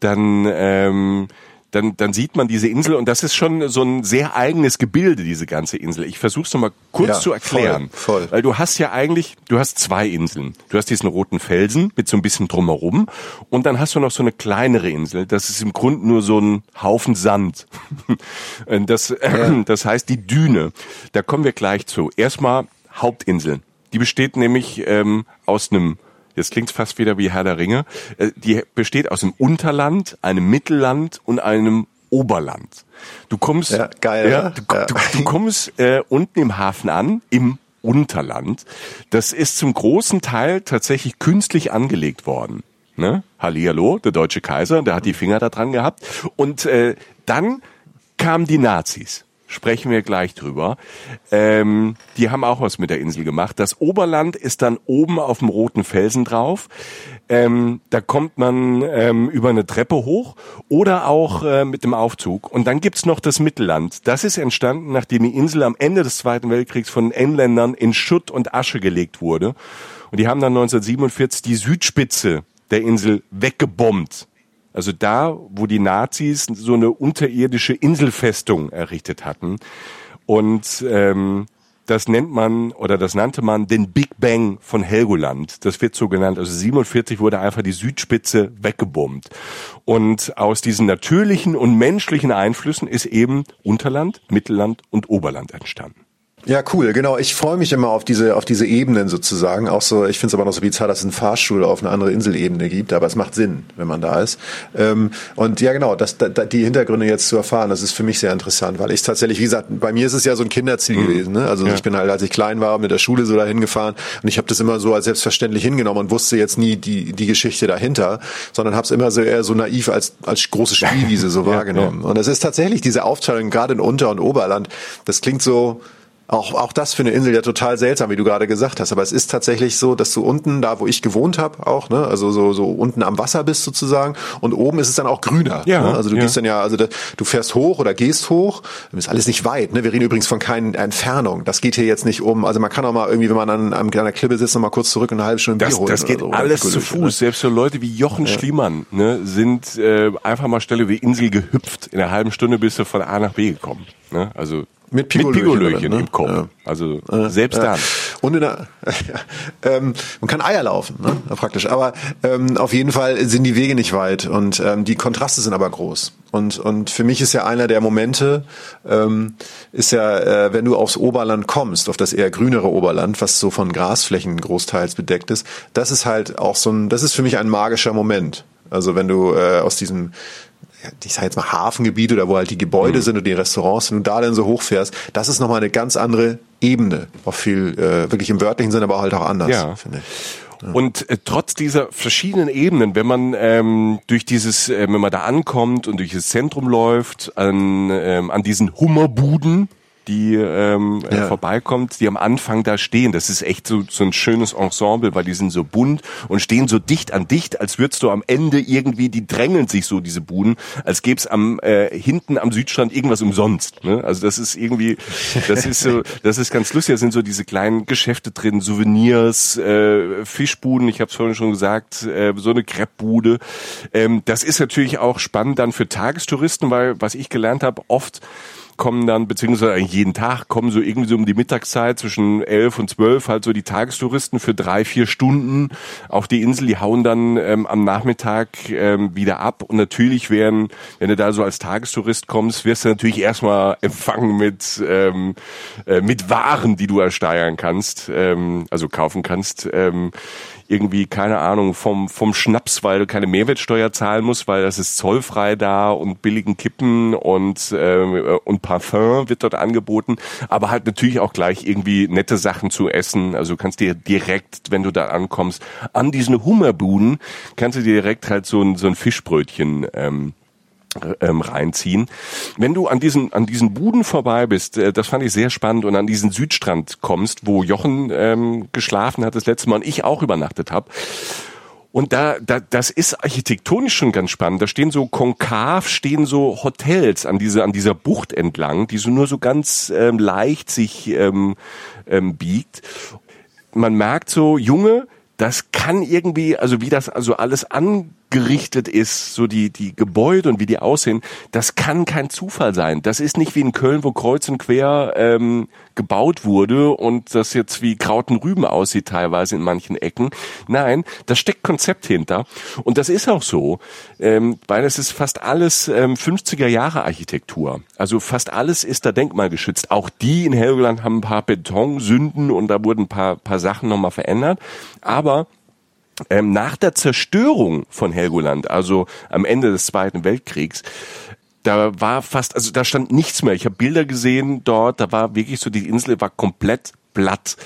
dann ähm, dann, dann sieht man diese Insel und das ist schon so ein sehr eigenes Gebilde, diese ganze Insel. Ich versuche es nochmal kurz ja, zu erklären. Voll, voll. Weil du hast ja eigentlich, du hast zwei Inseln. Du hast diesen roten Felsen mit so ein bisschen drumherum und dann hast du noch so eine kleinere Insel. Das ist im Grunde nur so ein Haufen Sand. [laughs] das, ja. das heißt die Düne. Da kommen wir gleich zu. Erstmal Hauptinsel. Die besteht nämlich ähm, aus einem Jetzt klingt fast wieder wie Herr der Ringe. Äh, die besteht aus einem Unterland, einem Mittelland und einem Oberland. Du kommst, ja, geil, ja, du, ja. Du, du, kommst äh, unten im Hafen an, im Unterland. Das ist zum großen Teil tatsächlich künstlich angelegt worden. Ne? Hallihallo, der deutsche Kaiser, der hat die Finger da dran gehabt. Und äh, dann kamen die Nazis sprechen wir gleich drüber. Ähm, die haben auch was mit der Insel gemacht. Das Oberland ist dann oben auf dem roten Felsen drauf. Ähm, da kommt man ähm, über eine Treppe hoch oder auch äh, mit dem Aufzug. Und dann gibt's noch das Mittelland. Das ist entstanden, nachdem die Insel am Ende des Zweiten Weltkriegs von Engländern in Schutt und Asche gelegt wurde. Und die haben dann 1947 die Südspitze der Insel weggebombt. Also da, wo die Nazis so eine unterirdische Inselfestung errichtet hatten. Und ähm, das nennt man oder das nannte man den Big Bang von Helgoland. Das wird so genannt. Also 47 wurde einfach die Südspitze weggebombt. Und aus diesen natürlichen und menschlichen Einflüssen ist eben Unterland, Mittelland und Oberland entstanden. Ja, cool, genau. Ich freue mich immer auf diese, auf diese Ebenen sozusagen. Auch so, ich finde es aber noch so bizarr, dass es einen Fahrstuhl auf eine andere Inselebene gibt, aber es macht Sinn, wenn man da ist. Ähm, und ja, genau, das, da, die Hintergründe jetzt zu erfahren, das ist für mich sehr interessant, weil ich tatsächlich, wie gesagt, bei mir ist es ja so ein Kinderziel mhm. gewesen. Ne? Also ja. ich bin halt, als ich klein war, mit der Schule so dahin gefahren und ich habe das immer so als selbstverständlich hingenommen und wusste jetzt nie die, die Geschichte dahinter, sondern habe es immer so eher so naiv als, als große Spielwiese so [laughs] wahrgenommen. Ja. Und es ist tatsächlich diese Aufteilung, gerade in Unter- und Oberland, das klingt so, auch, auch das für eine Insel ja total seltsam, wie du gerade gesagt hast. Aber es ist tatsächlich so, dass du unten, da wo ich gewohnt habe, auch, ne, also so, so unten am Wasser bist sozusagen, und oben ist es dann auch grüner. Ja, ne? Also du ja. gehst dann ja, also da, du fährst hoch oder gehst hoch, ist alles nicht weit. Ne? Wir reden übrigens von keinen Entfernung. Das geht hier jetzt nicht um, also man kann auch mal irgendwie, wenn man an, an einer Klippe sitzt, noch mal kurz zurück und eine halbe Stunde das, Bier holen. Das geht so, alles zu Fuß. Ne? Selbst so Leute wie Jochen ja. Schliemann ne, sind äh, einfach mal Stelle wie Insel gehüpft. In einer halben Stunde bist du von A nach B gekommen. Ne? Also mit Pigolöchen, ne? im Kopf. Ja. Also selbst ja. dann. Und in der, [laughs] ähm, man kann Eier laufen, ne? praktisch. Aber ähm, auf jeden Fall sind die Wege nicht weit und ähm, die Kontraste sind aber groß. Und und für mich ist ja einer der Momente ähm, ist ja, äh, wenn du aufs Oberland kommst, auf das eher grünere Oberland, was so von Grasflächen großteils bedeckt ist, das ist halt auch so ein, das ist für mich ein magischer Moment. Also wenn du äh, aus diesem ich sage jetzt mal Hafengebiet oder wo halt die Gebäude mhm. sind und die Restaurants, wenn du da dann so hochfährst, das ist nochmal eine ganz andere Ebene. Auch viel, äh, wirklich im wörtlichen Sinne, aber halt auch anders, ja. finde ich. Und äh, trotz dieser verschiedenen Ebenen, wenn man ähm, durch dieses, äh, wenn man da ankommt und durch das Zentrum läuft, an, ähm, an diesen Hummerbuden, die ähm, ja. vorbeikommt, die am Anfang da stehen. Das ist echt so, so ein schönes Ensemble, weil die sind so bunt und stehen so dicht an dicht, als würdest du am Ende irgendwie, die drängeln sich so, diese Buden, als gäbe es am äh, hinten am Südstrand irgendwas umsonst. Ne? Also das ist irgendwie, das ist so, das ist ganz lustig. Da sind so diese kleinen Geschäfte drin, Souvenirs, äh, Fischbuden, ich habe es vorhin schon gesagt, äh, so eine Crepe-Bude. Ähm, das ist natürlich auch spannend dann für Tagestouristen, weil was ich gelernt habe, oft kommen dann, beziehungsweise jeden Tag kommen so irgendwie so um die Mittagszeit zwischen elf und zwölf halt so die Tagestouristen für drei, vier Stunden auf die Insel. Die hauen dann ähm, am Nachmittag ähm, wieder ab. Und natürlich werden, wenn du da so als Tagestourist kommst, wirst du natürlich erstmal empfangen mit, ähm, äh, mit Waren, die du ersteigern kannst, ähm, also kaufen kannst. Ähm, irgendwie, keine Ahnung, vom, vom Schnaps, weil du keine Mehrwertsteuer zahlen musst, weil das ist zollfrei da und billigen Kippen und, äh, und Parfum wird dort angeboten, aber halt natürlich auch gleich irgendwie nette Sachen zu essen. Also du kannst dir direkt, wenn du da ankommst, an diesen Hummerbuden, kannst du dir direkt halt so ein, so ein Fischbrötchen ähm, ähm, reinziehen. Wenn du an diesen an diesen Buden vorbei bist, äh, das fand ich sehr spannend, und an diesen Südstrand kommst, wo Jochen ähm, geschlafen hat das letzte Mal und ich auch übernachtet habe. Und da, da, das ist architektonisch schon ganz spannend. Da stehen so konkav, stehen so Hotels an dieser, an dieser Bucht entlang, die so nur so ganz ähm, leicht sich ähm, ähm, biegt. Man merkt so, Junge, das kann irgendwie, also wie das also alles an gerichtet ist, so die, die Gebäude und wie die aussehen, das kann kein Zufall sein. Das ist nicht wie in Köln, wo kreuz und quer ähm, gebaut wurde und das jetzt wie Krauten Rüben aussieht teilweise in manchen Ecken. Nein, da steckt Konzept hinter. Und das ist auch so, ähm, weil es ist fast alles ähm, 50er Jahre Architektur. Also fast alles ist da denkmalgeschützt. Auch die in Helgoland haben ein paar Betonsünden und da wurden ein paar, paar Sachen nochmal verändert. Aber ähm, nach der Zerstörung von Helgoland, also am Ende des Zweiten Weltkriegs, da war fast, also da stand nichts mehr. Ich habe Bilder gesehen dort, da war wirklich so, die Insel war komplett platt.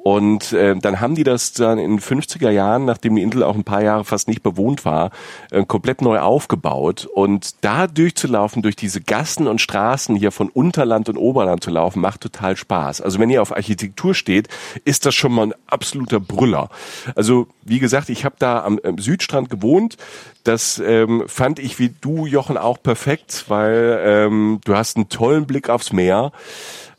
Und äh, dann haben die das dann in den 50er Jahren, nachdem die Insel auch ein paar Jahre fast nicht bewohnt war, äh, komplett neu aufgebaut. Und da durchzulaufen, durch diese Gassen und Straßen hier von Unterland und Oberland zu laufen, macht total Spaß. Also wenn ihr auf Architektur steht, ist das schon mal ein absoluter Brüller. Also wie gesagt, ich habe da am, am Südstrand gewohnt. Das ähm, fand ich wie du, Jochen, auch perfekt, weil ähm, du hast einen tollen Blick aufs Meer.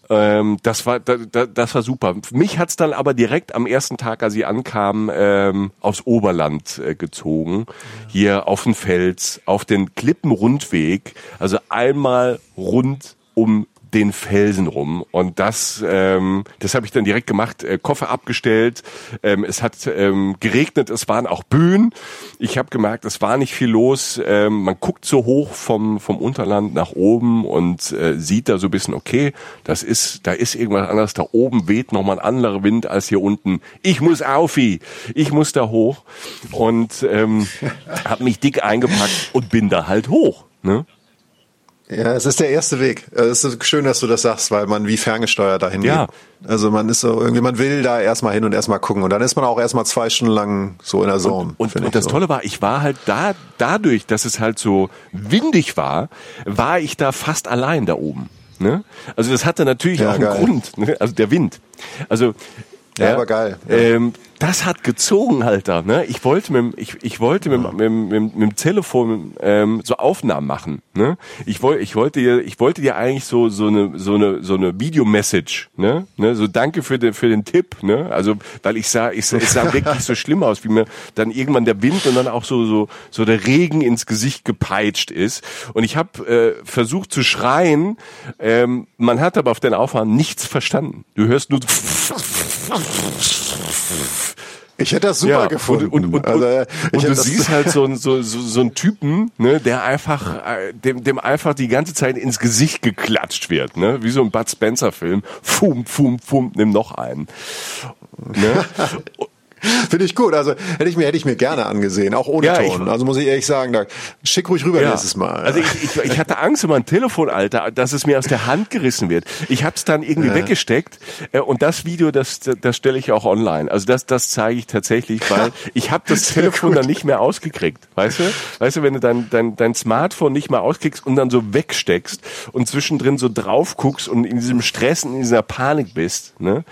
Ähm, das war da, da, das war super. Mich hat's dann aber direkt am ersten Tag, als ich ankam, ähm, aufs Oberland äh, gezogen. Hier auf den Fels, auf den Klippenrundweg. Also einmal rund um den Felsen rum. Und das, ähm, das habe ich dann direkt gemacht, äh, Koffer abgestellt. Ähm, es hat ähm, geregnet, es waren auch Böen. Ich habe gemerkt, es war nicht viel los. Ähm, man guckt so hoch vom, vom Unterland nach oben und äh, sieht da so ein bisschen, okay, das ist, da ist irgendwas anderes. Da oben weht nochmal ein anderer Wind als hier unten. Ich muss auf, ich muss da hoch. Und ähm, [laughs] habe mich dick eingepackt und bin da halt hoch. Ne? Ja, es ist der erste Weg. Es ist schön, dass du das sagst, weil man wie ferngesteuert dahin ja. geht. Also man ist so irgendwie, man will da erstmal hin und erstmal gucken und dann ist man auch erstmal zwei Stunden lang so in der Zone. Und, und, und das so. Tolle war, ich war halt da, dadurch, dass es halt so windig war, war ich da fast allein da oben. Ne? Also das hatte natürlich ja, auch einen geil. Grund, ne? also der Wind. Also ja, ja, aber geil. Ja. Ähm, das hat gezogen, Alter. Ne? Ich wollte mit, ich, ich wollte mit, mit, mit, mit dem Telefon ähm, so Aufnahmen machen. Ne? Ich wollte, ich wollte dir, ich wollte dir eigentlich so so eine so eine so eine Videomessage. Ne? Ne? So danke für den für den Tipp. Ne? Also weil ich sah, ich, es sah [laughs] wirklich so schlimm aus, wie mir dann irgendwann der Wind und dann auch so so so der Regen ins Gesicht gepeitscht ist. Und ich habe äh, versucht zu schreien. Ähm, man hat aber auf den Aufnahmen nichts verstanden. Du hörst nur ich hätte das super ja, gefunden. Und, und, und, also, und du siehst halt so, so, so, so einen Typen, ne, der einfach, dem, dem einfach die ganze Zeit ins Gesicht geklatscht wird, ne, wie so ein Bud Spencer Film. Fum, fum, fum, nimm noch einen. Ne? [laughs] [laughs] Finde ich gut. Also hätte ich mir hätte ich mir gerne angesehen, auch ohne ja, Ton. Ich, also muss ich ehrlich sagen, da schick ruhig rüber ja. nächstes Mal. Also ich, ich, ich hatte Angst um mein Telefon, Alter, dass es mir aus der Hand gerissen wird. Ich habe es dann irgendwie ja. weggesteckt äh, und das Video, das das stelle ich auch online. Also das das zeige ich tatsächlich, weil [laughs] ich habe das Telefon dann nicht mehr ausgekriegt. Weißt du? Weißt du, wenn du dein dein dein Smartphone nicht mehr auskriegst und dann so wegsteckst und zwischendrin so drauf guckst und in diesem Stress, in dieser Panik bist, ne?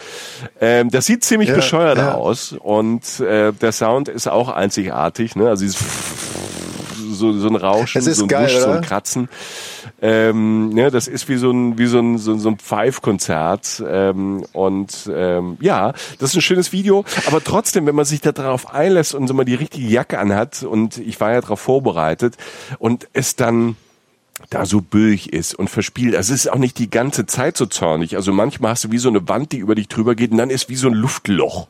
Ähm, das sieht ziemlich bescheuert aus. Und und äh, der Sound ist auch einzigartig, ne? Also dieses so, so ein Rauschen, so ein geil, Wusch, so ein Kratzen. Ähm, ne, das ist wie so ein wie so ein so, so ein Pfeifkonzert ähm, und ähm, ja, das ist ein schönes Video, aber trotzdem, wenn man sich da drauf einlässt und so mal die richtige Jacke anhat und ich war ja darauf vorbereitet und es dann da so böig ist und verspielt. Also es ist auch nicht die ganze Zeit so zornig. Also manchmal hast du wie so eine Wand, die über dich drüber geht und dann ist wie so ein Luftloch.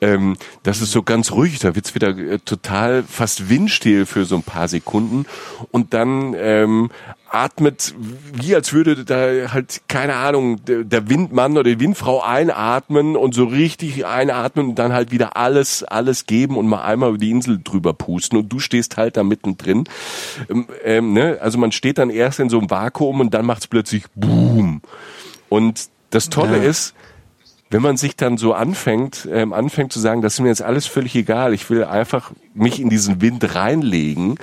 Ähm, das ist so ganz ruhig, da wird's wieder äh, total fast windstill für so ein paar Sekunden und dann ähm, atmet, wie als würde da halt, keine Ahnung, der Windmann oder die Windfrau einatmen und so richtig einatmen und dann halt wieder alles, alles geben und mal einmal über die Insel drüber pusten und du stehst halt da mittendrin. Ähm, ähm, ne? Also man steht dann erst in so einem Vakuum und dann macht's plötzlich Boom. Und das Tolle ja. ist, wenn man sich dann so anfängt, ähm, anfängt zu sagen, das ist mir jetzt alles völlig egal, ich will einfach mich in diesen Wind reinlegen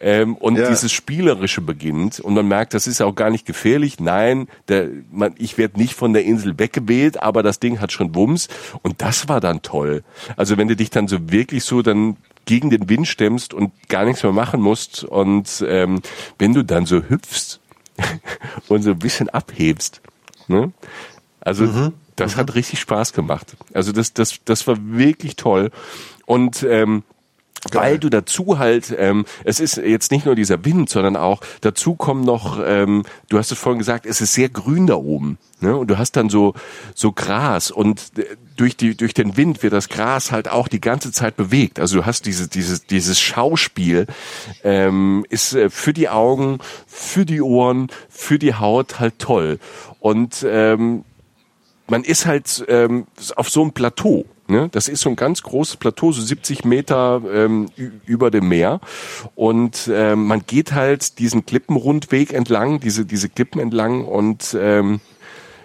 ähm, und ja. dieses Spielerische beginnt und man merkt, das ist auch gar nicht gefährlich. Nein, der, man, ich werde nicht von der Insel weggeweht, aber das Ding hat schon Wumms und das war dann toll. Also wenn du dich dann so wirklich so dann gegen den Wind stemmst und gar nichts mehr machen musst und ähm, wenn du dann so hüpfst [laughs] und so ein bisschen abhebst, ne? Also mhm. Das mhm. hat richtig Spaß gemacht. Also das, das, das war wirklich toll. Und ähm, weil du dazu halt, ähm, es ist jetzt nicht nur dieser Wind, sondern auch dazu kommen noch, ähm, du hast es vorhin gesagt, es ist sehr grün da oben, ne? Und du hast dann so so Gras und äh, durch die durch den Wind wird das Gras halt auch die ganze Zeit bewegt. Also du hast dieses dieses dieses Schauspiel ähm, ist äh, für die Augen, für die Ohren, für die Haut halt toll und ähm, man ist halt ähm, auf so einem Plateau. Ne? Das ist so ein ganz großes Plateau, so 70 Meter ähm, über dem Meer. Und ähm, man geht halt diesen Klippenrundweg entlang, diese, diese Klippen entlang und ähm,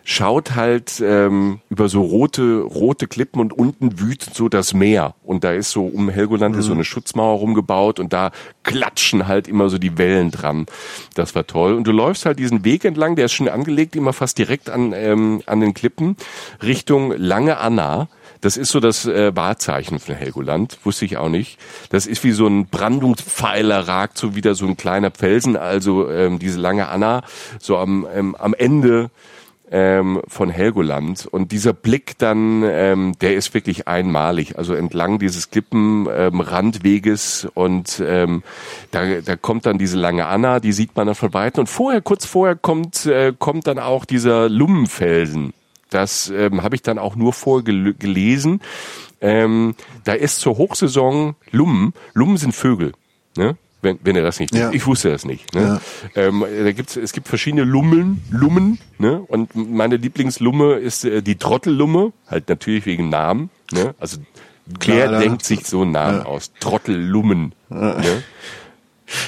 schaut halt ähm, über so rote, rote Klippen und unten wütet so das Meer. Und da ist so um Helgoland mhm. ist so eine Schutzmauer rumgebaut und da klatschen halt immer so die Wellen dran. Das war toll. Und du läufst halt diesen Weg entlang, der ist schon angelegt, immer fast direkt an, ähm, an den Klippen, Richtung Lange Anna. Das ist so das äh, Wahrzeichen von Helgoland, wusste ich auch nicht. Das ist wie so ein Brandungspfeiler, ragt so wieder so ein kleiner Felsen, also ähm, diese lange Anna, so am, ähm, am Ende ähm, von Helgoland. Und dieser Blick dann, ähm, der ist wirklich einmalig. Also entlang dieses Klippenrandweges ähm, und ähm, da, da kommt dann diese lange Anna, die sieht man dann von weitem. Und vorher, kurz vorher kommt, äh, kommt dann auch dieser Lummenfelsen. Das ähm, habe ich dann auch nur vorgelesen. Ähm, da ist zur Hochsaison Lummen. Lummen sind Vögel. Ne? Wenn, wenn er das nicht ja. Ich wusste das nicht. Ne? Ja. Ähm, da gibt's, es gibt verschiedene Lummeln, Lummen. Ne? Und meine Lieblingslumme ist äh, die Trottellumme. Halt natürlich wegen Namen. Ne? Also Claire ja, denkt sich so einen Namen aus. Trottellummen. Ne?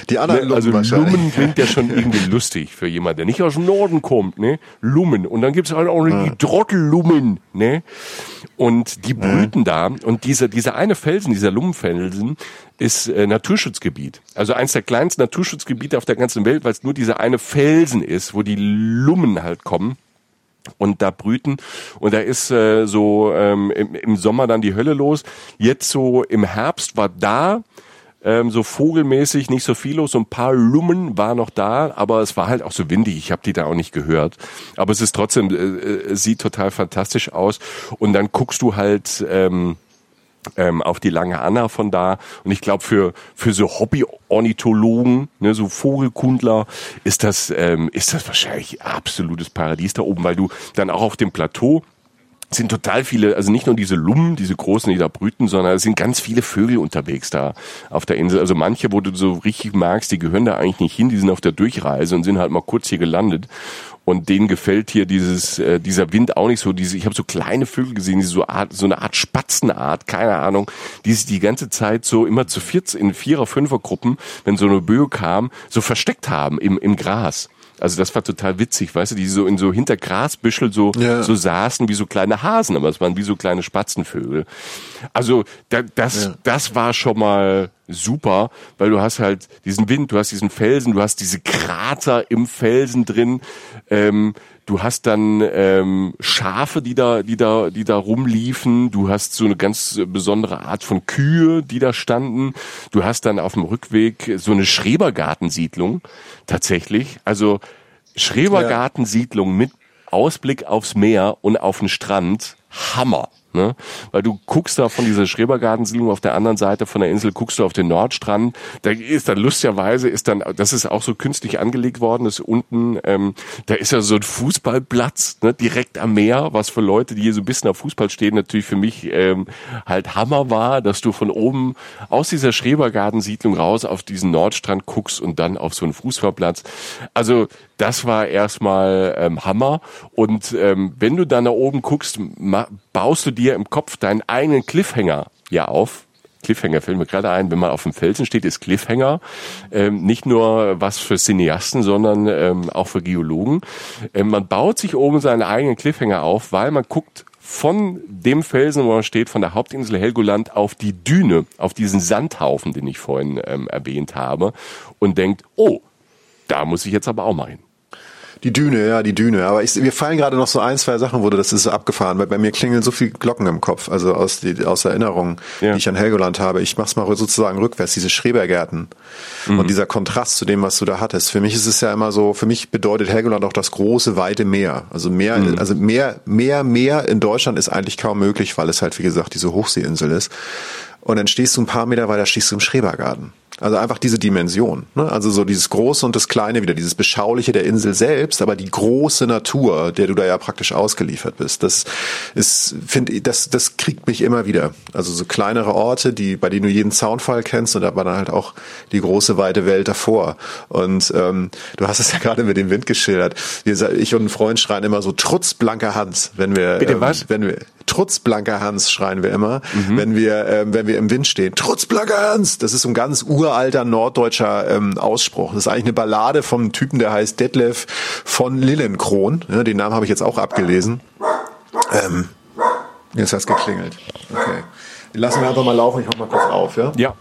Die anderen ne, Also Lummen klingt ja schon irgendwie lustig für jemanden, der nicht aus dem Norden kommt, ne? Lummen. Und dann gibt's halt auch noch die Trottellummen, ne? Und die brüten ja. da. Und dieser, dieser eine Felsen, dieser Lummenfelsen, ist äh, Naturschutzgebiet. Also eins der kleinsten Naturschutzgebiete auf der ganzen Welt, weil es nur dieser eine Felsen ist, wo die Lummen halt kommen und da brüten und da ist äh, so ähm, im, im Sommer dann die Hölle los. Jetzt so im Herbst war da ähm, so vogelmäßig nicht so viel los. So ein paar Lummen war noch da, aber es war halt auch so windig. Ich habe die da auch nicht gehört. Aber es ist trotzdem, äh, äh, sieht total fantastisch aus. Und dann guckst du halt ähm, ähm, auf die lange Anna von da. Und ich glaube, für, für so Hobby-Ornithologen, ne, so Vogelkundler, ist das, ähm, ist das wahrscheinlich absolutes Paradies da oben, weil du dann auch auf dem Plateau sind total viele, also nicht nur diese Lummen, diese großen, die da brüten, sondern es sind ganz viele Vögel unterwegs da auf der Insel. Also manche, wo du so richtig magst, die gehören da eigentlich nicht hin, die sind auf der Durchreise und sind halt mal kurz hier gelandet. Und denen gefällt hier dieses, äh, dieser Wind auch nicht so. Diese, ich habe so kleine Vögel gesehen, die so, Art, so eine Art Spatzenart, keine Ahnung, die sich die ganze Zeit so immer zu viert in Vierer-, Fünfer-Gruppen, wenn so eine Böe kam, so versteckt haben im, im Gras. Also das war total witzig, weißt du, die so in so hinter Grasbüschel so, ja. so saßen wie so kleine Hasen, aber es waren wie so kleine Spatzenvögel. Also da, das, ja. das war schon mal super, weil du hast halt diesen Wind, du hast diesen Felsen, du hast diese Krater im Felsen drin. Ähm, du hast dann ähm, Schafe, die da, die da, die da rumliefen. Du hast so eine ganz besondere Art von Kühe, die da standen. Du hast dann auf dem Rückweg so eine Schrebergartensiedlung tatsächlich. Also Schrebergartensiedlung mit Ausblick aufs Meer und auf den Strand. Hammer. Ne? Weil du guckst da von dieser Schrebergartensiedlung auf der anderen Seite von der Insel, guckst du auf den Nordstrand. Da ist dann lustigerweise ist dann, das ist auch so künstlich angelegt worden, ist unten, ähm, da ist ja so ein Fußballplatz ne, direkt am Meer, was für Leute, die hier so ein bisschen auf Fußball stehen, natürlich für mich ähm, halt Hammer war, dass du von oben aus dieser Schrebergartensiedlung raus auf diesen Nordstrand guckst und dann auf so einen Fußballplatz. Also das war erstmal ähm, Hammer. Und ähm, wenn du dann da oben guckst, baust du dir im Kopf deinen eigenen Cliffhanger ja auf. Cliffhanger fällt mir gerade ein, wenn man auf dem Felsen steht, ist Cliffhanger ähm, nicht nur was für Cineasten, sondern ähm, auch für Geologen. Ähm, man baut sich oben seinen eigenen Cliffhanger auf, weil man guckt von dem Felsen, wo man steht, von der Hauptinsel Helgoland auf die Düne, auf diesen Sandhaufen, den ich vorhin ähm, erwähnt habe, und denkt, oh, da muss ich jetzt aber auch mal hin. Die Düne, ja, die Düne. Aber ich, mir fallen gerade noch so ein, zwei Sachen, wo du das ist so abgefahren, weil bei mir klingeln so viele Glocken im Kopf, also aus, die, aus Erinnerungen, ja. die ich an Helgoland habe. Ich mach's mal sozusagen rückwärts, diese Schrebergärten mhm. und dieser Kontrast zu dem, was du da hattest. Für mich ist es ja immer so, für mich bedeutet Helgoland auch das große, weite Meer. Also mehr, mhm. also mehr, mehr, mehr in Deutschland ist eigentlich kaum möglich, weil es halt, wie gesagt, diese Hochseeinsel ist. Und dann stehst du ein paar Meter weiter, stehst du im Schrebergarten. Also einfach diese Dimension. Ne? Also so dieses Große und das Kleine wieder, dieses Beschauliche der Insel selbst, aber die große Natur, der du da ja praktisch ausgeliefert bist. Das ist, finde das, das kriegt mich immer wieder. Also so kleinere Orte, die, bei denen du jeden Zaunfall kennst und aber dann halt auch die große weite Welt davor. Und ähm, du hast es ja gerade mit dem Wind geschildert. Wir, ich und ein Freund schreien immer so trutz blanker Hans, wenn wir, Bitte ähm, was? wenn wir trutz blanker Hans schreien wir immer, mhm. wenn wir, ähm, wenn wir im Wind stehen. Trutz blanker Hans! Das ist so ein ganz ur uralter norddeutscher ähm, Ausspruch. Das ist eigentlich eine Ballade vom Typen, der heißt Detlef von Lillenkron. Ja, den Namen habe ich jetzt auch abgelesen. Ähm, jetzt hat's geklingelt. Okay. Lassen wir einfach mal laufen. Ich mach mal kurz auf, ja? Ja.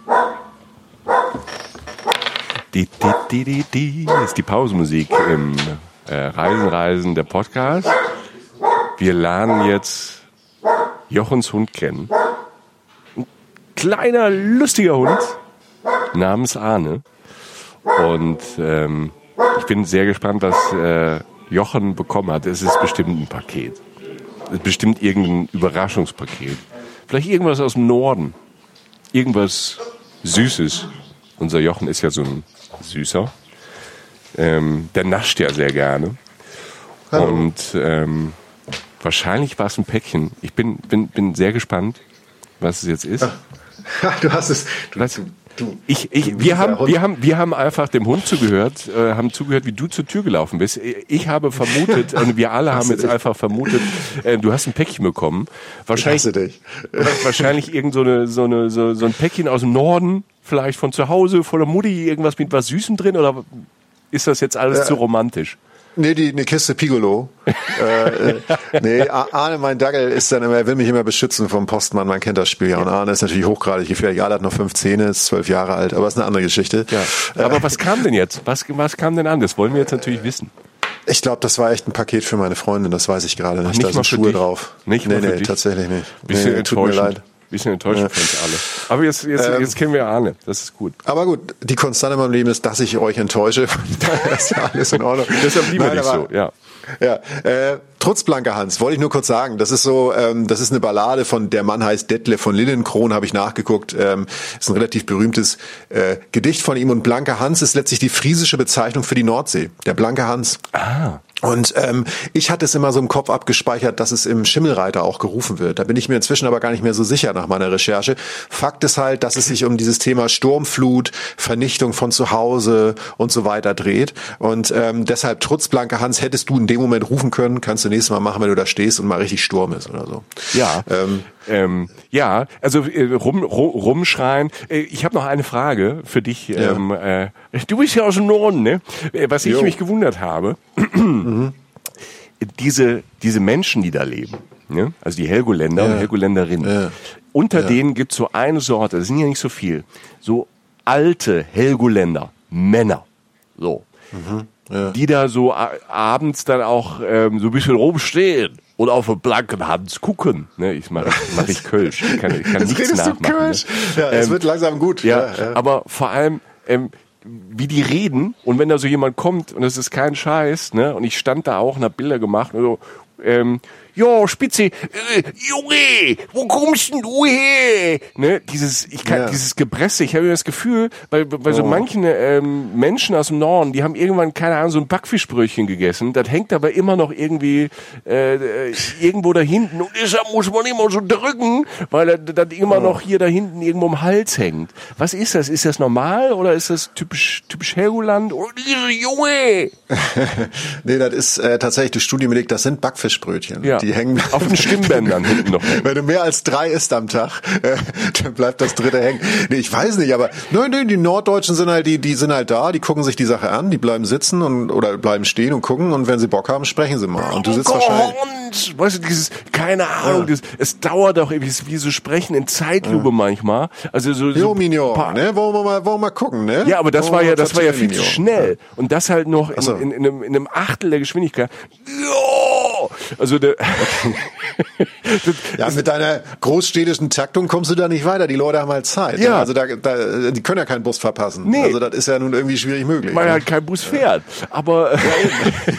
Die, die, die, die, die. Ist die Pausenmusik im äh, Reisen, Reisen, der Podcast. Wir lernen jetzt Jochens Hund kennen. Ein kleiner, lustiger Hund namens Arne. Und ähm, ich bin sehr gespannt, was äh, Jochen bekommen hat. Es ist bestimmt ein Paket. Es ist bestimmt irgendein Überraschungspaket. Vielleicht irgendwas aus dem Norden. Irgendwas Süßes. Unser Jochen ist ja so ein Süßer. Ähm, der nascht ja sehr gerne. Hallo. Und ähm, wahrscheinlich war es ein Päckchen. Ich bin, bin, bin sehr gespannt, was es jetzt ist. [laughs] du hast es. Du, du, du, Ich, ich, wir, haben, wir, haben, wir haben einfach dem Hund zugehört, äh, haben zugehört, wie du zur Tür gelaufen bist. Ich habe vermutet, [laughs] und wir alle haben jetzt einfach vermutet, äh, du hast ein Päckchen bekommen. Ich Wahrscheinlich, dich. [laughs] wahrscheinlich irgend so, eine, so, eine, so, so ein Päckchen aus dem Norden, vielleicht von zu Hause, von der Mutti, irgendwas mit was Süßem drin, oder ist das jetzt alles Ja. zu romantisch? Nee, die, eine Kiste Pigolo. [laughs] äh, äh, nee, Arne, mein Dackel, ist dann immer, er will mich immer beschützen vom Postmann, man kennt das Spiel ja. Und Arne ist natürlich hochgradig gefährlich. Arne hat noch fünf Zähne, ist zwölf Jahre alt, aber ist eine andere Geschichte. Ja. Aber was kam denn jetzt? Was, was kam denn an? Das wollen wir jetzt natürlich wissen. Ich glaube, das war echt ein Paket für meine Freundin, das weiß ich gerade nicht. nicht da sind Schuhe dich? drauf. Nicht nee, nee, dich? tatsächlich nicht. Bisschen nee, tut mir leid. Bisschen enttäuschend für uns alle. Aber jetzt, jetzt, Ähm. jetzt kennen wir Arne. Das ist gut. Aber gut, die Konstante in meinem Leben ist, dass ich euch enttäusche. [laughs] Von daher ist ja alles in Ordnung. Deshalb lieber Nein, nicht so, ja. Ja, äh, trotz Blanker Hans, wollte ich nur kurz sagen, das ist so, ähm, das ist eine Ballade von, der Mann heißt Detlef von Lillenkron, habe ich nachgeguckt, ähm, ist ein relativ berühmtes äh, Gedicht von ihm und Blanker Hans ist letztlich die friesische Bezeichnung für die Nordsee, der Blanke Hans. Ah. Und ähm, ich hatte es immer so im Kopf abgespeichert, dass es im Schimmelreiter auch gerufen wird. Da bin ich mir inzwischen aber gar nicht mehr so sicher nach meiner Recherche. Fakt ist halt, dass es sich um dieses Thema Sturmflut, Vernichtung von zu Hause und so weiter dreht. Und ähm, deshalb, trotz Blanke Hans, hättest du in dem Moment rufen können, kannst du nächstes Mal machen, wenn du da stehst und mal richtig Sturm ist oder so. Ja. Ähm, Ähm, ja, also äh, rum, rum, rumschreien. Äh, ich habe noch eine Frage für dich. Ja. Ähm, äh, du bist ja aus dem Norden, ne? Äh, Was ich Jo. mich gewundert habe, [clears throat] diese, diese Menschen, die da leben, ne? also die Helgoländer und Ja. Helgoländerinnen, Ja. unter denen gibt's so eine Sorte, das sind ja nicht so viel, so alte Helgoländer, Männer, so. Die da so abends dann auch ähm, so ein bisschen rumstehen und auf den blanken Hans gucken. Ne, ich mache mach ich Kölsch. Ich kann, ich kann [laughs] Jetzt nichts redest du nachmachen. Kölsch. Ne? Ja, es Ähm, wird langsam gut. ja, ja. aber vor allem, ähm, wie die reden. Und wenn da so jemand kommt und es ist kein Scheiß, ne, und ich stand da auch und hab Bilder gemacht und so, ähm, Jo, Spitze, äh, Junge, wo kommst denn du her? Ne, dieses, ich kann, Ja. dieses Gebresse, ich habe das Gefühl, bei, bei so Oh. manchen ähm, Menschen aus dem Norden, die haben irgendwann, keine Ahnung, so ein Backfischbrötchen gegessen, das hängt aber immer noch irgendwie äh, irgendwo da hinten und deshalb muss man immer so drücken, weil das, immer noch hier da hinten irgendwo im Hals hängt. Was ist das? Ist das normal oder ist das typisch, typisch Helgoland? Oh, diese Junge! [laughs] Nee, das ist äh, tatsächlich durch Studien belegt, das sind Backfischbrötchen. Ja. Die hängen Auf den Stimmbändern [laughs] hinten noch. Wenn du mehr als drei isst am Tag, äh, dann bleibt das dritte hängen. Nee, ich weiß nicht, aber nein, nein, die Norddeutschen sind halt, die, die sind halt da, die gucken sich die Sache an, die bleiben sitzen und oder bleiben stehen und gucken und wenn sie Bock haben, sprechen sie mal. Und du sitzt wahrscheinlich. Und, weißt du, dieses, keine Ahnung, das, es dauert auch ist wie so sprechen in Zeitlupe manchmal. Also so, so Jo, Mignon, paar- ne? Wollen wir mal, wollen wir mal gucken, ne? Ja, aber das Wollen war ja, das war ja viel zu schnell. Und das halt noch in, so. in, in, einem, in einem Achtel der Geschwindigkeit. Jo! Also der, [laughs] Ja, mit deiner großstädtischen Taktung kommst du da nicht weiter. Die Leute haben halt Zeit. Ja. ne? Also da, da, die können ja keinen Bus verpassen. Nee. Also das ist ja nun irgendwie schwierig möglich. weil ne? halt kein Bus fährt. Aber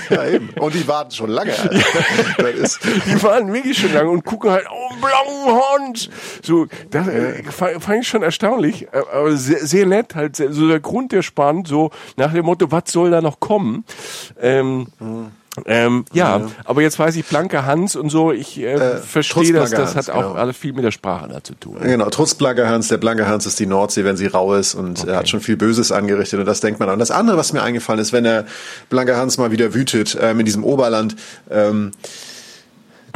ja, eben. Und die warten schon lange. Alter. [laughs] Das ist, die fahren wirklich schon lange und gucken halt, oh, blauen Hund. So, das äh, fand, ich schon erstaunlich, äh, aber sehr, sehr nett, halt so der Grund der spannend, so nach dem Motto, was soll da noch kommen? Ähm, ähm, ja, aber jetzt weiß ich, blanke Hans und so, ich äh, verstehe das, das hat Hans, auch genau. alles viel mit der Sprache da zu tun. Genau, trotz Blanker Hans, der Blanke Hans ist die Nordsee, wenn sie rau ist und er hat schon viel Böses angerichtet und das denkt man an. Das andere, was mir eingefallen ist, wenn der Blanke Hans mal wieder wütet ähm, in diesem Oberland, ähm,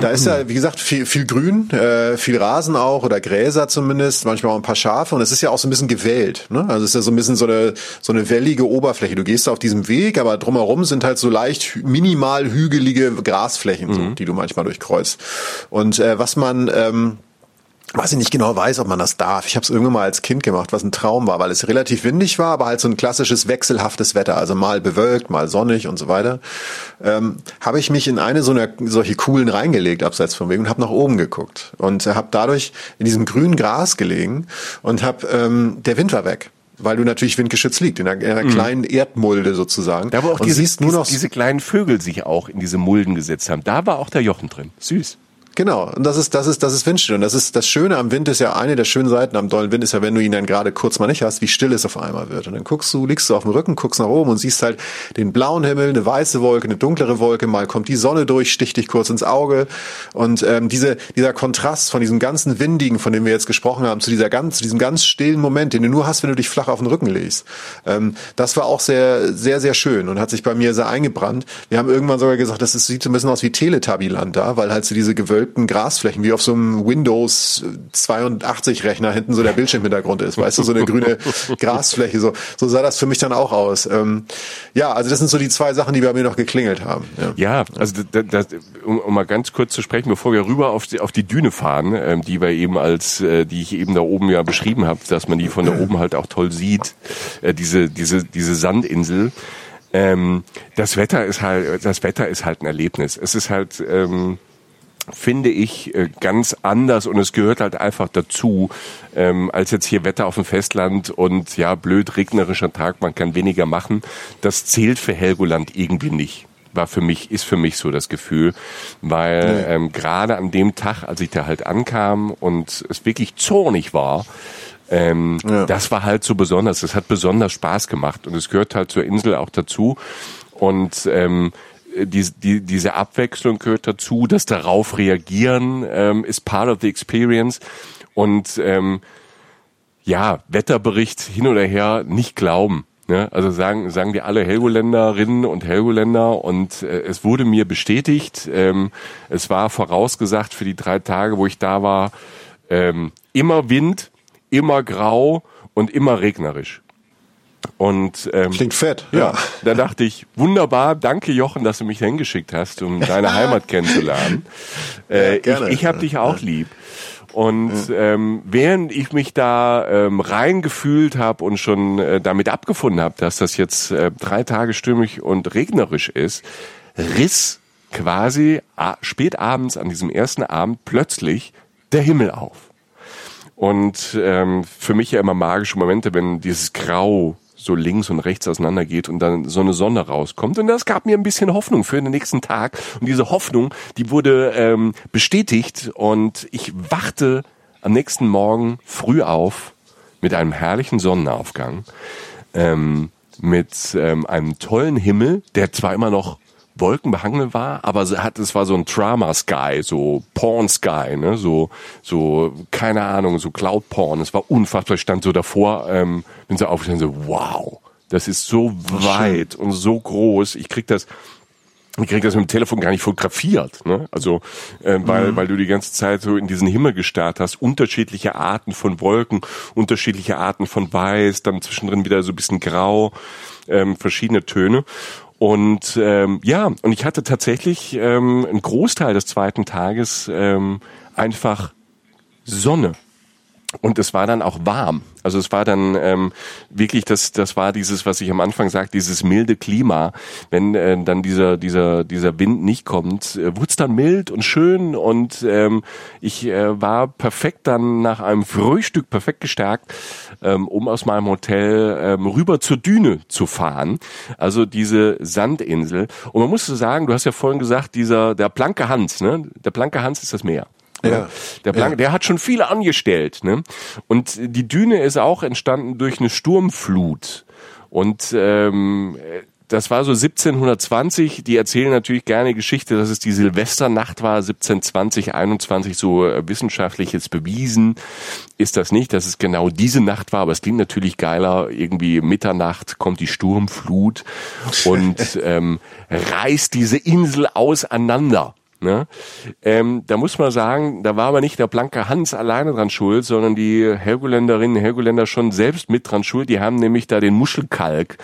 Da ist ja, wie gesagt, viel, viel Grün, äh, viel Rasen auch oder Gräser zumindest, manchmal auch ein paar Schafe und es ist ja auch so ein bisschen gewählt. Ne? Also es ist ja so ein bisschen so eine, so eine wellige Oberfläche. Du gehst auf diesem Weg, aber drumherum sind halt so leicht minimal hügelige Grasflächen, mhm. so, die du manchmal durchkreuzt. Und äh, was man ähm, was ich nicht genau weiß, ob man das darf. Ich habe es irgendwann mal als Kind gemacht, was ein Traum war, weil es relativ windig war, aber halt so ein klassisches wechselhaftes Wetter, also mal bewölkt, mal sonnig und so weiter. Ähm, habe ich mich in eine so eine solche coolen reingelegt, abseits vom Weg, und habe nach oben geguckt und habe dadurch in diesem grünen Gras gelegen und habe ähm, der Wind war weg weil du natürlich windgeschützt liegt, in einer, in einer mhm. kleinen Erdmulde sozusagen. Da wo auch diese, siehst nur noch diese kleinen Vögel sich auch in diese Mulden gesetzt haben. Da war auch der Jochen drin. Süß. Genau, und das ist, das ist, das ist Windstill. Und das ist das Schöne am Wind ist ja eine der schönen Seiten am dollen Wind ist ja, wenn du ihn dann gerade kurz mal nicht hast, wie still es auf einmal wird. Und dann guckst du, liegst du auf dem Rücken, guckst nach oben und siehst halt den blauen Himmel, eine weiße Wolke, eine dunklere Wolke, mal kommt die Sonne durch, sticht dich kurz ins Auge. Und ähm, diese, dieser Kontrast von diesem ganzen Windigen, von dem wir jetzt gesprochen haben, zu dieser ganz, zu diesem ganz stillen Moment, den du nur hast, wenn du dich flach auf den Rücken legst. Ähm, das war auch sehr, sehr, sehr schön und hat sich bei mir sehr eingebrannt. Wir haben irgendwann sogar gesagt, das ist, sieht so ein bisschen aus wie Teletubbyland da, weil halt so diese gewölbten Grasflächen wie auf so einem Windows 82 Rechner hinten so der Bildschirmhintergrund ist, weißt du, so eine grüne [laughs] Grasfläche, so, so sah das für mich dann auch aus. Ähm, ja, also das sind so die zwei Sachen, die bei mir noch geklingelt haben. Ja, ja also das, das, um, um mal ganz kurz zu sprechen, bevor wir rüber auf die, auf die Düne fahren, ähm, die wir eben als, äh, die ich eben da oben ja beschrieben habe, dass man die von da oben halt auch toll sieht, äh, diese, diese, diese Sandinsel. Ähm, das Wetter ist halt, das Wetter ist halt ein Erlebnis. Es ist halt, ähm, finde ich äh, ganz anders und es gehört halt einfach dazu, ähm, als jetzt hier Wetter auf dem Festland und ja, blöd regnerischer Tag, man kann weniger machen. Das zählt für Helgoland irgendwie nicht war für mich, ist für mich so das Gefühl, weil ähm, gerade an dem Tag, als ich da halt ankam und es wirklich zornig war, ähm, ja. das war halt so besonders. Es hat besonders Spaß gemacht und es gehört halt zur Insel auch dazu. Und ähm, die, die, diese Abwechslung gehört dazu, das darauf reagieren ähm, ist part of the experience und ähm, ja, Wetterbericht hin oder her nicht glauben. Ne? Also sagen, sagen die alle Helgoländerinnen und Helgoländer und äh, es wurde mir bestätigt, ähm, es war vorausgesagt für die drei Tage, wo ich da war, ähm, immer Wind, immer grau und immer regnerisch. Und ähm, klingt fett. Ja, ja, da dachte ich, wunderbar, danke Jochen, dass du mich hingeschickt hast, um deine [laughs] Heimat kennenzulernen. Äh, ja, gerne. Ich, ich habe dich auch lieb. Und ähm, während ich mich da ähm, reingefühlt habe und schon äh, damit abgefunden habe, dass das jetzt äh, drei Tage stürmig und regnerisch ist, riss quasi spät abends an diesem ersten Abend plötzlich der Himmel auf. Und ähm, für mich ja immer magische Momente, wenn dieses Grau so links und rechts auseinander geht und dann so eine Sonne rauskommt. Und das gab mir ein bisschen Hoffnung für den nächsten Tag. Und diese Hoffnung, die wurde ähm, bestätigt und ich wachte am nächsten Morgen früh auf mit einem herrlichen Sonnenaufgang, ähm, mit ähm, einem tollen Himmel, der zwar immer noch wolkenbehangen war, aber es hat, es war so ein Drama Sky, so Porn Sky, ne, so, so, keine Ahnung, so Cloud Porn. Es war unfassbar. Ich stand so davor, ähm, bin so aufgestanden, so, wow, das ist so weit und so groß. Ich krieg das, ich krieg das mit dem Telefon gar nicht fotografiert, ne? Also äh, weil mhm. weil du die ganze Zeit so in diesen Himmel gestarrt hast, unterschiedliche Arten von Wolken, unterschiedliche Arten von Weiß, dann zwischendrin wieder so ein bisschen Grau, ähm, verschiedene Töne und ähm, ja, und ich hatte tatsächlich ähm, einen Großteil des zweiten Tages ähm, einfach Sonne. Und es war dann auch warm. Also es war dann ähm, wirklich, das, das war dieses, was ich am Anfang sagte, dieses milde Klima. Wenn äh, dann dieser, dieser, dieser Wind nicht kommt, äh, wurde es dann mild und schön und ähm, ich äh, war perfekt dann nach einem Frühstück perfekt gestärkt, ähm, um aus meinem Hotel ähm, rüber zur Düne zu fahren. Also diese Sandinsel. Und man muss so sagen, du hast ja vorhin gesagt, dieser, der Planke Hans, ne? Der Planke Hans ist das Meer. Ja. Der, Blank, ja. der hat schon viele angestellt. Ne? Und die Düne ist auch entstanden durch eine Sturmflut. Und ähm, das war so 1720. Die erzählen natürlich gerne Geschichte, dass es die Silvesternacht war, 1720, 21. So äh, wissenschaftlich jetzt bewiesen ist das nicht, dass es genau diese Nacht war. Aber es klingt natürlich geiler. Irgendwie Mitternacht kommt die Sturmflut und [laughs] ähm, reißt diese Insel auseinander. Ne? Ähm, da muss man sagen, da war aber nicht der blanke Hans alleine dran schuld, sondern die Helgoländerinnen und Helgoländer schon selbst mit dran schuld. Die haben nämlich da den Muschelkalk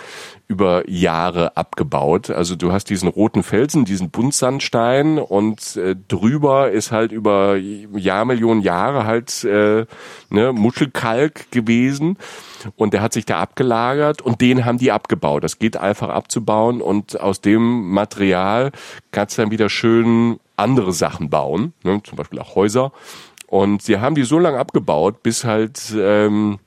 über Jahre abgebaut. Also du hast diesen roten Felsen, diesen Buntsandstein und äh, drüber ist halt über Jahrmillionen Jahre halt äh, ne, Muschelkalk gewesen und der hat sich da abgelagert und den haben die abgebaut. Das geht einfach abzubauen und aus dem Material kannst du dann wieder schön andere Sachen bauen, ne, zum Beispiel auch Häuser. Und sie haben die so lange abgebaut, bis halt ähm,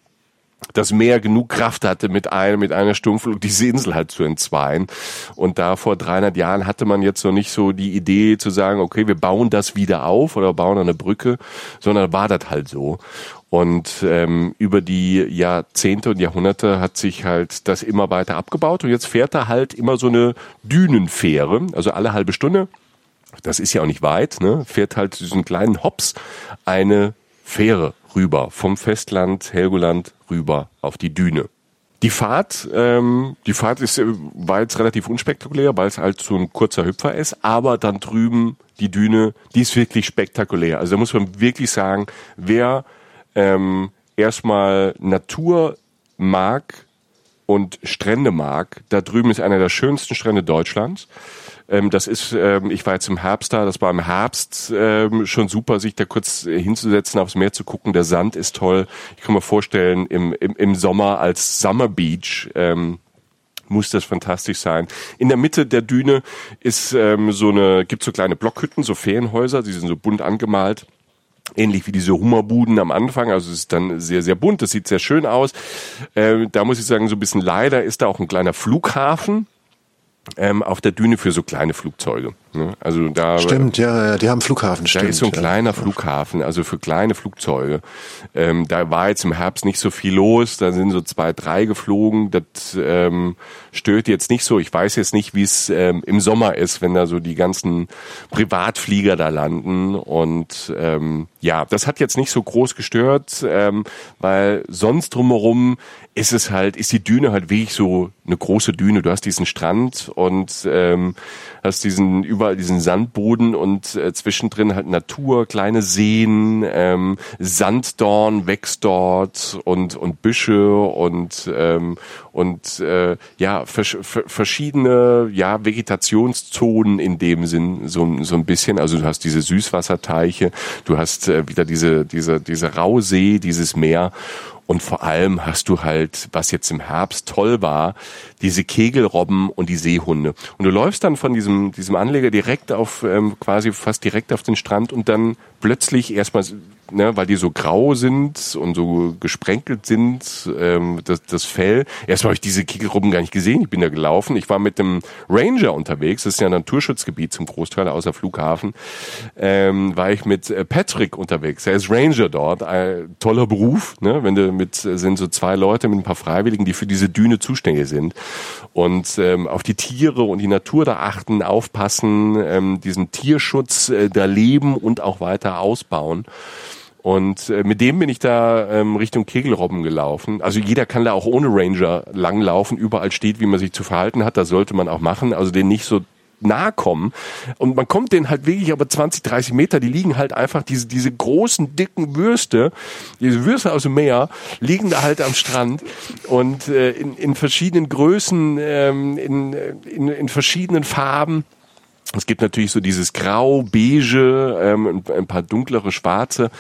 das Meer genug Kraft hatte, mit, einem, mit einer Sturmflut diese Insel halt zu entzweien. Und da vor 300 Jahren hatte man jetzt noch nicht so die Idee zu sagen, okay, wir bauen das wieder auf oder bauen eine Brücke, sondern war das halt so. Und ähm, über die Jahrzehnte und Jahrhunderte hat sich halt das immer weiter abgebaut. Und jetzt fährt da halt immer so eine Dünenfähre, also alle halbe Stunde. Das ist ja auch nicht weit, ne? Fährt halt diesen kleinen Hops eine Fähre rüber vom Festland Helgoland rüber auf die Düne. Die Fahrt, ähm, die Fahrt ist, äh, war jetzt relativ unspektakulär, weil es halt so ein kurzer Hüpfer ist, aber dann drüben die Düne, die ist wirklich spektakulär. Also da muss man wirklich sagen, wer ähm, erstmal Natur mag und Strände mag, da drüben ist einer der schönsten Strände Deutschlands. Ähm, das ist, ähm, ich war jetzt im Herbst da, das war im Herbst ähm, schon super, sich da kurz hinzusetzen, aufs Meer zu gucken. Der Sand ist toll. Ich kann mir vorstellen, im, im, im Sommer als Summer Beach ähm, muss das fantastisch sein. In der Mitte der Düne ist ähm, so eine, gibt so kleine Blockhütten, so Ferienhäuser, die sind so bunt angemalt ähnlich wie diese Hummerbuden am Anfang. Also es ist dann sehr, sehr bunt, das sieht sehr schön aus. Ähm, da muss ich sagen, so ein bisschen leider ist da auch ein kleiner Flughafen ähm, auf der Düne für so kleine Flugzeuge. Ne? Also da stimmt, ja, die haben Flughafen. Da stimmt, ist so ein ja. kleiner Flughafen, also für kleine Flugzeuge. Ähm, da war jetzt im Herbst nicht so viel los. Da sind so zwei, drei geflogen. Das ähm, stört jetzt nicht so. Ich weiß jetzt nicht, wie es ähm, im Sommer ist, wenn da so die ganzen Privatflieger da landen. Und ähm, ja, das hat jetzt nicht so groß gestört, ähm, weil sonst drumherum ist es halt, ist die Düne halt wirklich so eine große Düne. Du hast diesen Strand und ähm, hast diesen überall diesen Sandboden und äh, zwischendrin halt Natur, kleine Seen, ähm, Sanddorn wächst dort und und Büsche und ähm, und äh, ja vers verschiedene ja Vegetationszonen in dem Sinn so so ein bisschen. Also du hast diese Süßwasserteiche, du hast äh, wieder diese diese diese Rausee, dieses Meer und vor allem hast du halt, was jetzt im Herbst toll war, diese Kegelrobben und die Seehunde. Und du läufst dann von diesem, diesem Anleger direkt auf, ähm, quasi fast direkt auf den Strand und dann plötzlich erstmal ne, weil die so grau sind und so gesprenkelt sind, ähm, das, das Fell. Erstmal habe ich diese Kegelrobben gar nicht gesehen. Ich bin da gelaufen. Ich war mit dem Ranger unterwegs. Das ist ja ein Naturschutzgebiet zum Großteil außer Flughafen. Ähm, war ich mit äh, Patrick unterwegs. Er ist Ranger dort. Ein toller Beruf. Ne? Wenn du mit sind so zwei Leute mit ein paar Freiwilligen, die für diese Düne zuständig sind und ähm, auf die Tiere und die Natur da achten, aufpassen, ähm, diesen Tierschutz äh, da leben und auch weiter ausbauen. Und äh, mit dem bin ich da ähm, Richtung Kegelrobben gelaufen. Also jeder kann da auch ohne Ranger langlaufen. Überall steht, wie man sich zu verhalten hat. Das sollte man auch machen. Also den nicht so nahe kommen. Und man kommt denen halt wirklich aber 20, 30 Meter, die liegen halt einfach, diese, diese großen, dicken Würste, diese Würste aus dem Meer, liegen da halt am Strand und äh, in, in verschiedenen Größen, ähm, in, in, in verschiedenen Farben. Es gibt natürlich so dieses Grau, Beige, ähm, ein paar dunklere Schwarze.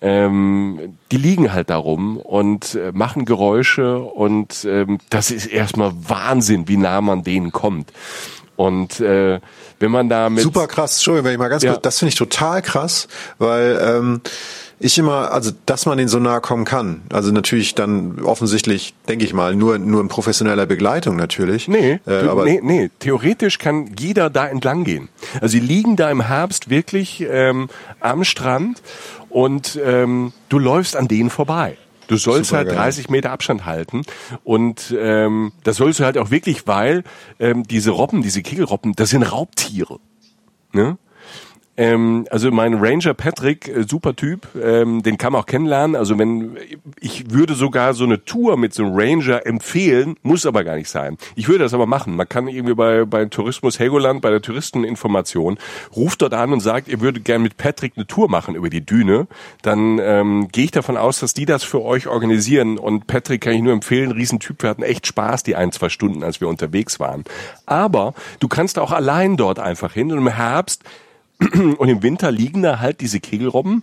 Ähm, die liegen halt darum und äh, machen Geräusche und ähm, das ist erstmal Wahnsinn, wie nah man denen kommt. Und äh, wenn man da mit super krass, Entschuldigung, wenn ich mal ganz Ja. kurz, das finde ich total krass, weil ähm, ich immer, also dass man den so nahe kommen kann, also natürlich dann offensichtlich, denke ich mal, nur nur in professioneller Begleitung natürlich. Nee, äh, du, aber nee, nee, theoretisch kann jeder da entlang gehen. Also sie liegen da im Herbst wirklich ähm, am Strand und ähm, du läufst an denen vorbei. Du sollst halt Supergeil. 30 Meter Abstand halten und ähm, das sollst du halt auch wirklich, weil ähm, diese Robben, diese Kegelrobben, das sind Raubtiere. Ne? Ähm, also mein Ranger Patrick, äh, super Typ, ähm, den kann man auch kennenlernen. Also wenn ich würde sogar so eine Tour mit so einem Ranger empfehlen, muss aber gar nicht sein. Ich würde das aber machen. Man kann irgendwie bei bei Tourismus Helgoland, bei der Touristeninformation, ruft dort an und sagt, ihr würdet gerne mit Patrick eine Tour machen über die Düne. Dann ähm, gehe ich davon aus, dass die das für euch organisieren. Und Patrick kann ich nur empfehlen, Riesentyp. Wir hatten echt Spaß die ein zwei Stunden, als wir unterwegs waren. Aber du kannst auch allein dort einfach hin und im Herbst und im Winter liegen da halt diese Kegelrobben.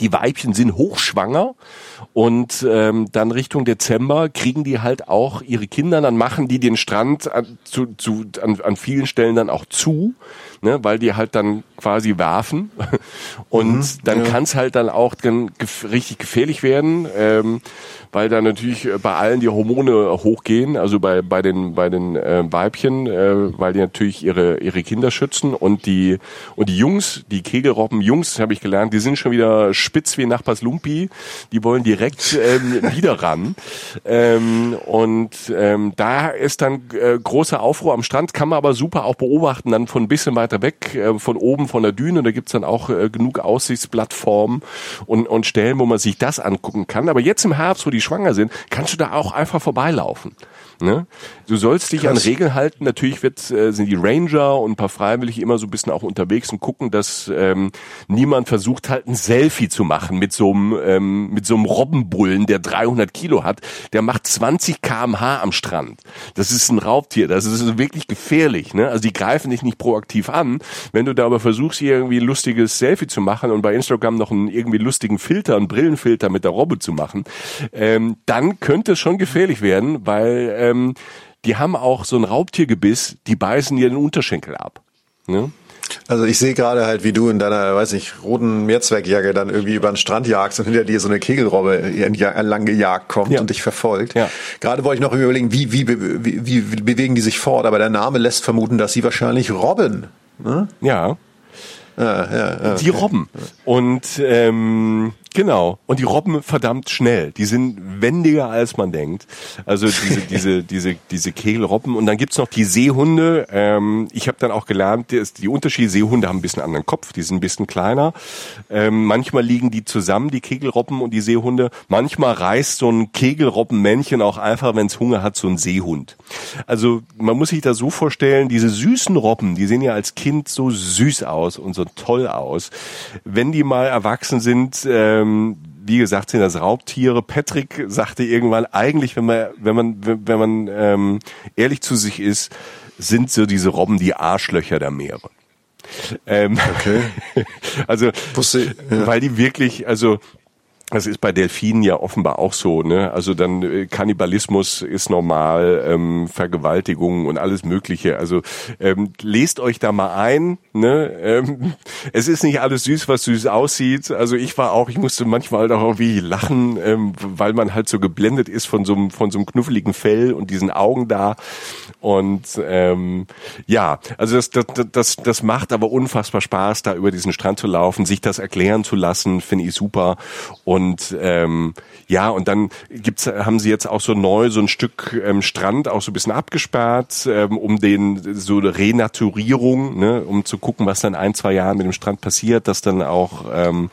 Die Weibchen sind hochschwanger und ähm, dann Richtung Dezember kriegen die halt auch ihre Kinder, dann machen die den Strand an, zu, zu, an, an vielen Stellen dann auch zu, ne, weil die halt dann quasi werfen [laughs] und mhm, dann ja. kann es halt dann auch dann gef richtig gefährlich werden. Ähm, weil da natürlich äh, bei allen die Hormone hochgehen, also bei bei den bei den äh, Weibchen, äh, weil die natürlich ihre ihre Kinder schützen und die und die Jungs, die Kegelrobben Jungs, habe ich gelernt, die sind schon wieder spitz wie Nachbars Lumpi, die wollen direkt ähm, [laughs] wieder ran ähm, und ähm, da ist dann äh, großer Aufruhr am Strand, kann man aber super auch beobachten, dann von ein bisschen weiter weg, äh, von oben von der Düne, da gibt's dann auch äh, genug Aussichtsplattformen und und Stellen, wo man sich das angucken kann. Aber jetzt im Herbst, wo die die schwanger sind, kannst du da auch einfach vorbeilaufen. Ne? Du sollst dich Krass. an Regeln halten. Natürlich wird, äh, sind die Ranger und ein paar Freiwillige immer so ein bisschen auch unterwegs und gucken, dass ähm, niemand versucht halt ein Selfie zu machen mit so einem ähm, mit so einem Robbenbullen, der 300 Kilo hat. Der macht 20 km/h am Strand. Das ist ein Raubtier. Das ist wirklich gefährlich. Ne? Also die greifen dich nicht proaktiv an. Wenn du da aber versuchst, hier irgendwie ein lustiges Selfie zu machen und bei Instagram noch einen irgendwie lustigen Filter, einen Brillenfilter mit der Robbe zu machen, ähm, dann könnte es schon gefährlich werden, weil ähm, die haben auch so ein Raubtiergebiss, die beißen dir den Unterschenkel ab. Ne? Also ich sehe gerade halt, wie du in deiner, weiß nicht, roten Mehrzweckjacke dann irgendwie über den Strand jagst und hinter dir so eine Kegelrobbe lang gejagt kommt ja. und dich verfolgt. Ja. Gerade wollte ich noch überlegen, wie, wie, wie, wie bewegen die sich fort, aber der Name lässt vermuten, dass sie wahrscheinlich robben. Ne? Ja. Ja, ja, ja. Die Robben. Und ähm, Genau. Und die robben verdammt schnell. Die sind wendiger, als man denkt. Also diese, [laughs] diese, diese, diese Kegelrobben. Und dann gibt's noch die Seehunde. Ähm, ich habe dann auch gelernt, die, die Unterschiede, Seehunde haben ein bisschen anderen Kopf, die sind ein bisschen kleiner. Ähm, manchmal liegen die zusammen, die Kegelrobben und die Seehunde. Manchmal reißt so ein Kegelrobbenmännchen auch einfach, wenn es Hunger hat, so ein Seehund. Also man muss sich das so vorstellen, diese süßen Robben, die sehen ja als Kind so süß aus und so toll aus. Wenn die mal erwachsen sind, äh, ähm, wie gesagt, sind das Raubtiere. Patrick sagte irgendwann, eigentlich, wenn man, wenn man, wenn man ähm, ehrlich zu sich ist, sind so diese Robben die Arschlöcher der Meere. Ähm, okay. [laughs] also, Wusste, ja. weil die wirklich, also das ist bei Delfinen ja offenbar auch so, ne? Also dann äh, Kannibalismus ist normal, ähm, Vergewaltigung und alles Mögliche. Also ähm, lest euch da mal ein, ne? Ähm, es ist nicht alles süß, was süß aussieht. Also ich war auch, ich musste manchmal halt auch irgendwie lachen, ähm, weil man halt so geblendet ist von so einem von so einem knuffeligen Fell und diesen Augen da. Und ähm, ja, also das, das, das, das macht aber unfassbar Spaß, da über diesen Strand zu laufen, sich das erklären zu lassen, finde ich super. Und und ähm, ja, und dann gibt's, haben sie jetzt auch so neu so ein Stück ähm, Strand auch so ein bisschen abgesperrt, ähm, um den so eine Renaturierung, ne, um zu gucken, was dann ein, zwei Jahren mit dem Strand passiert, dass dann auch ähm,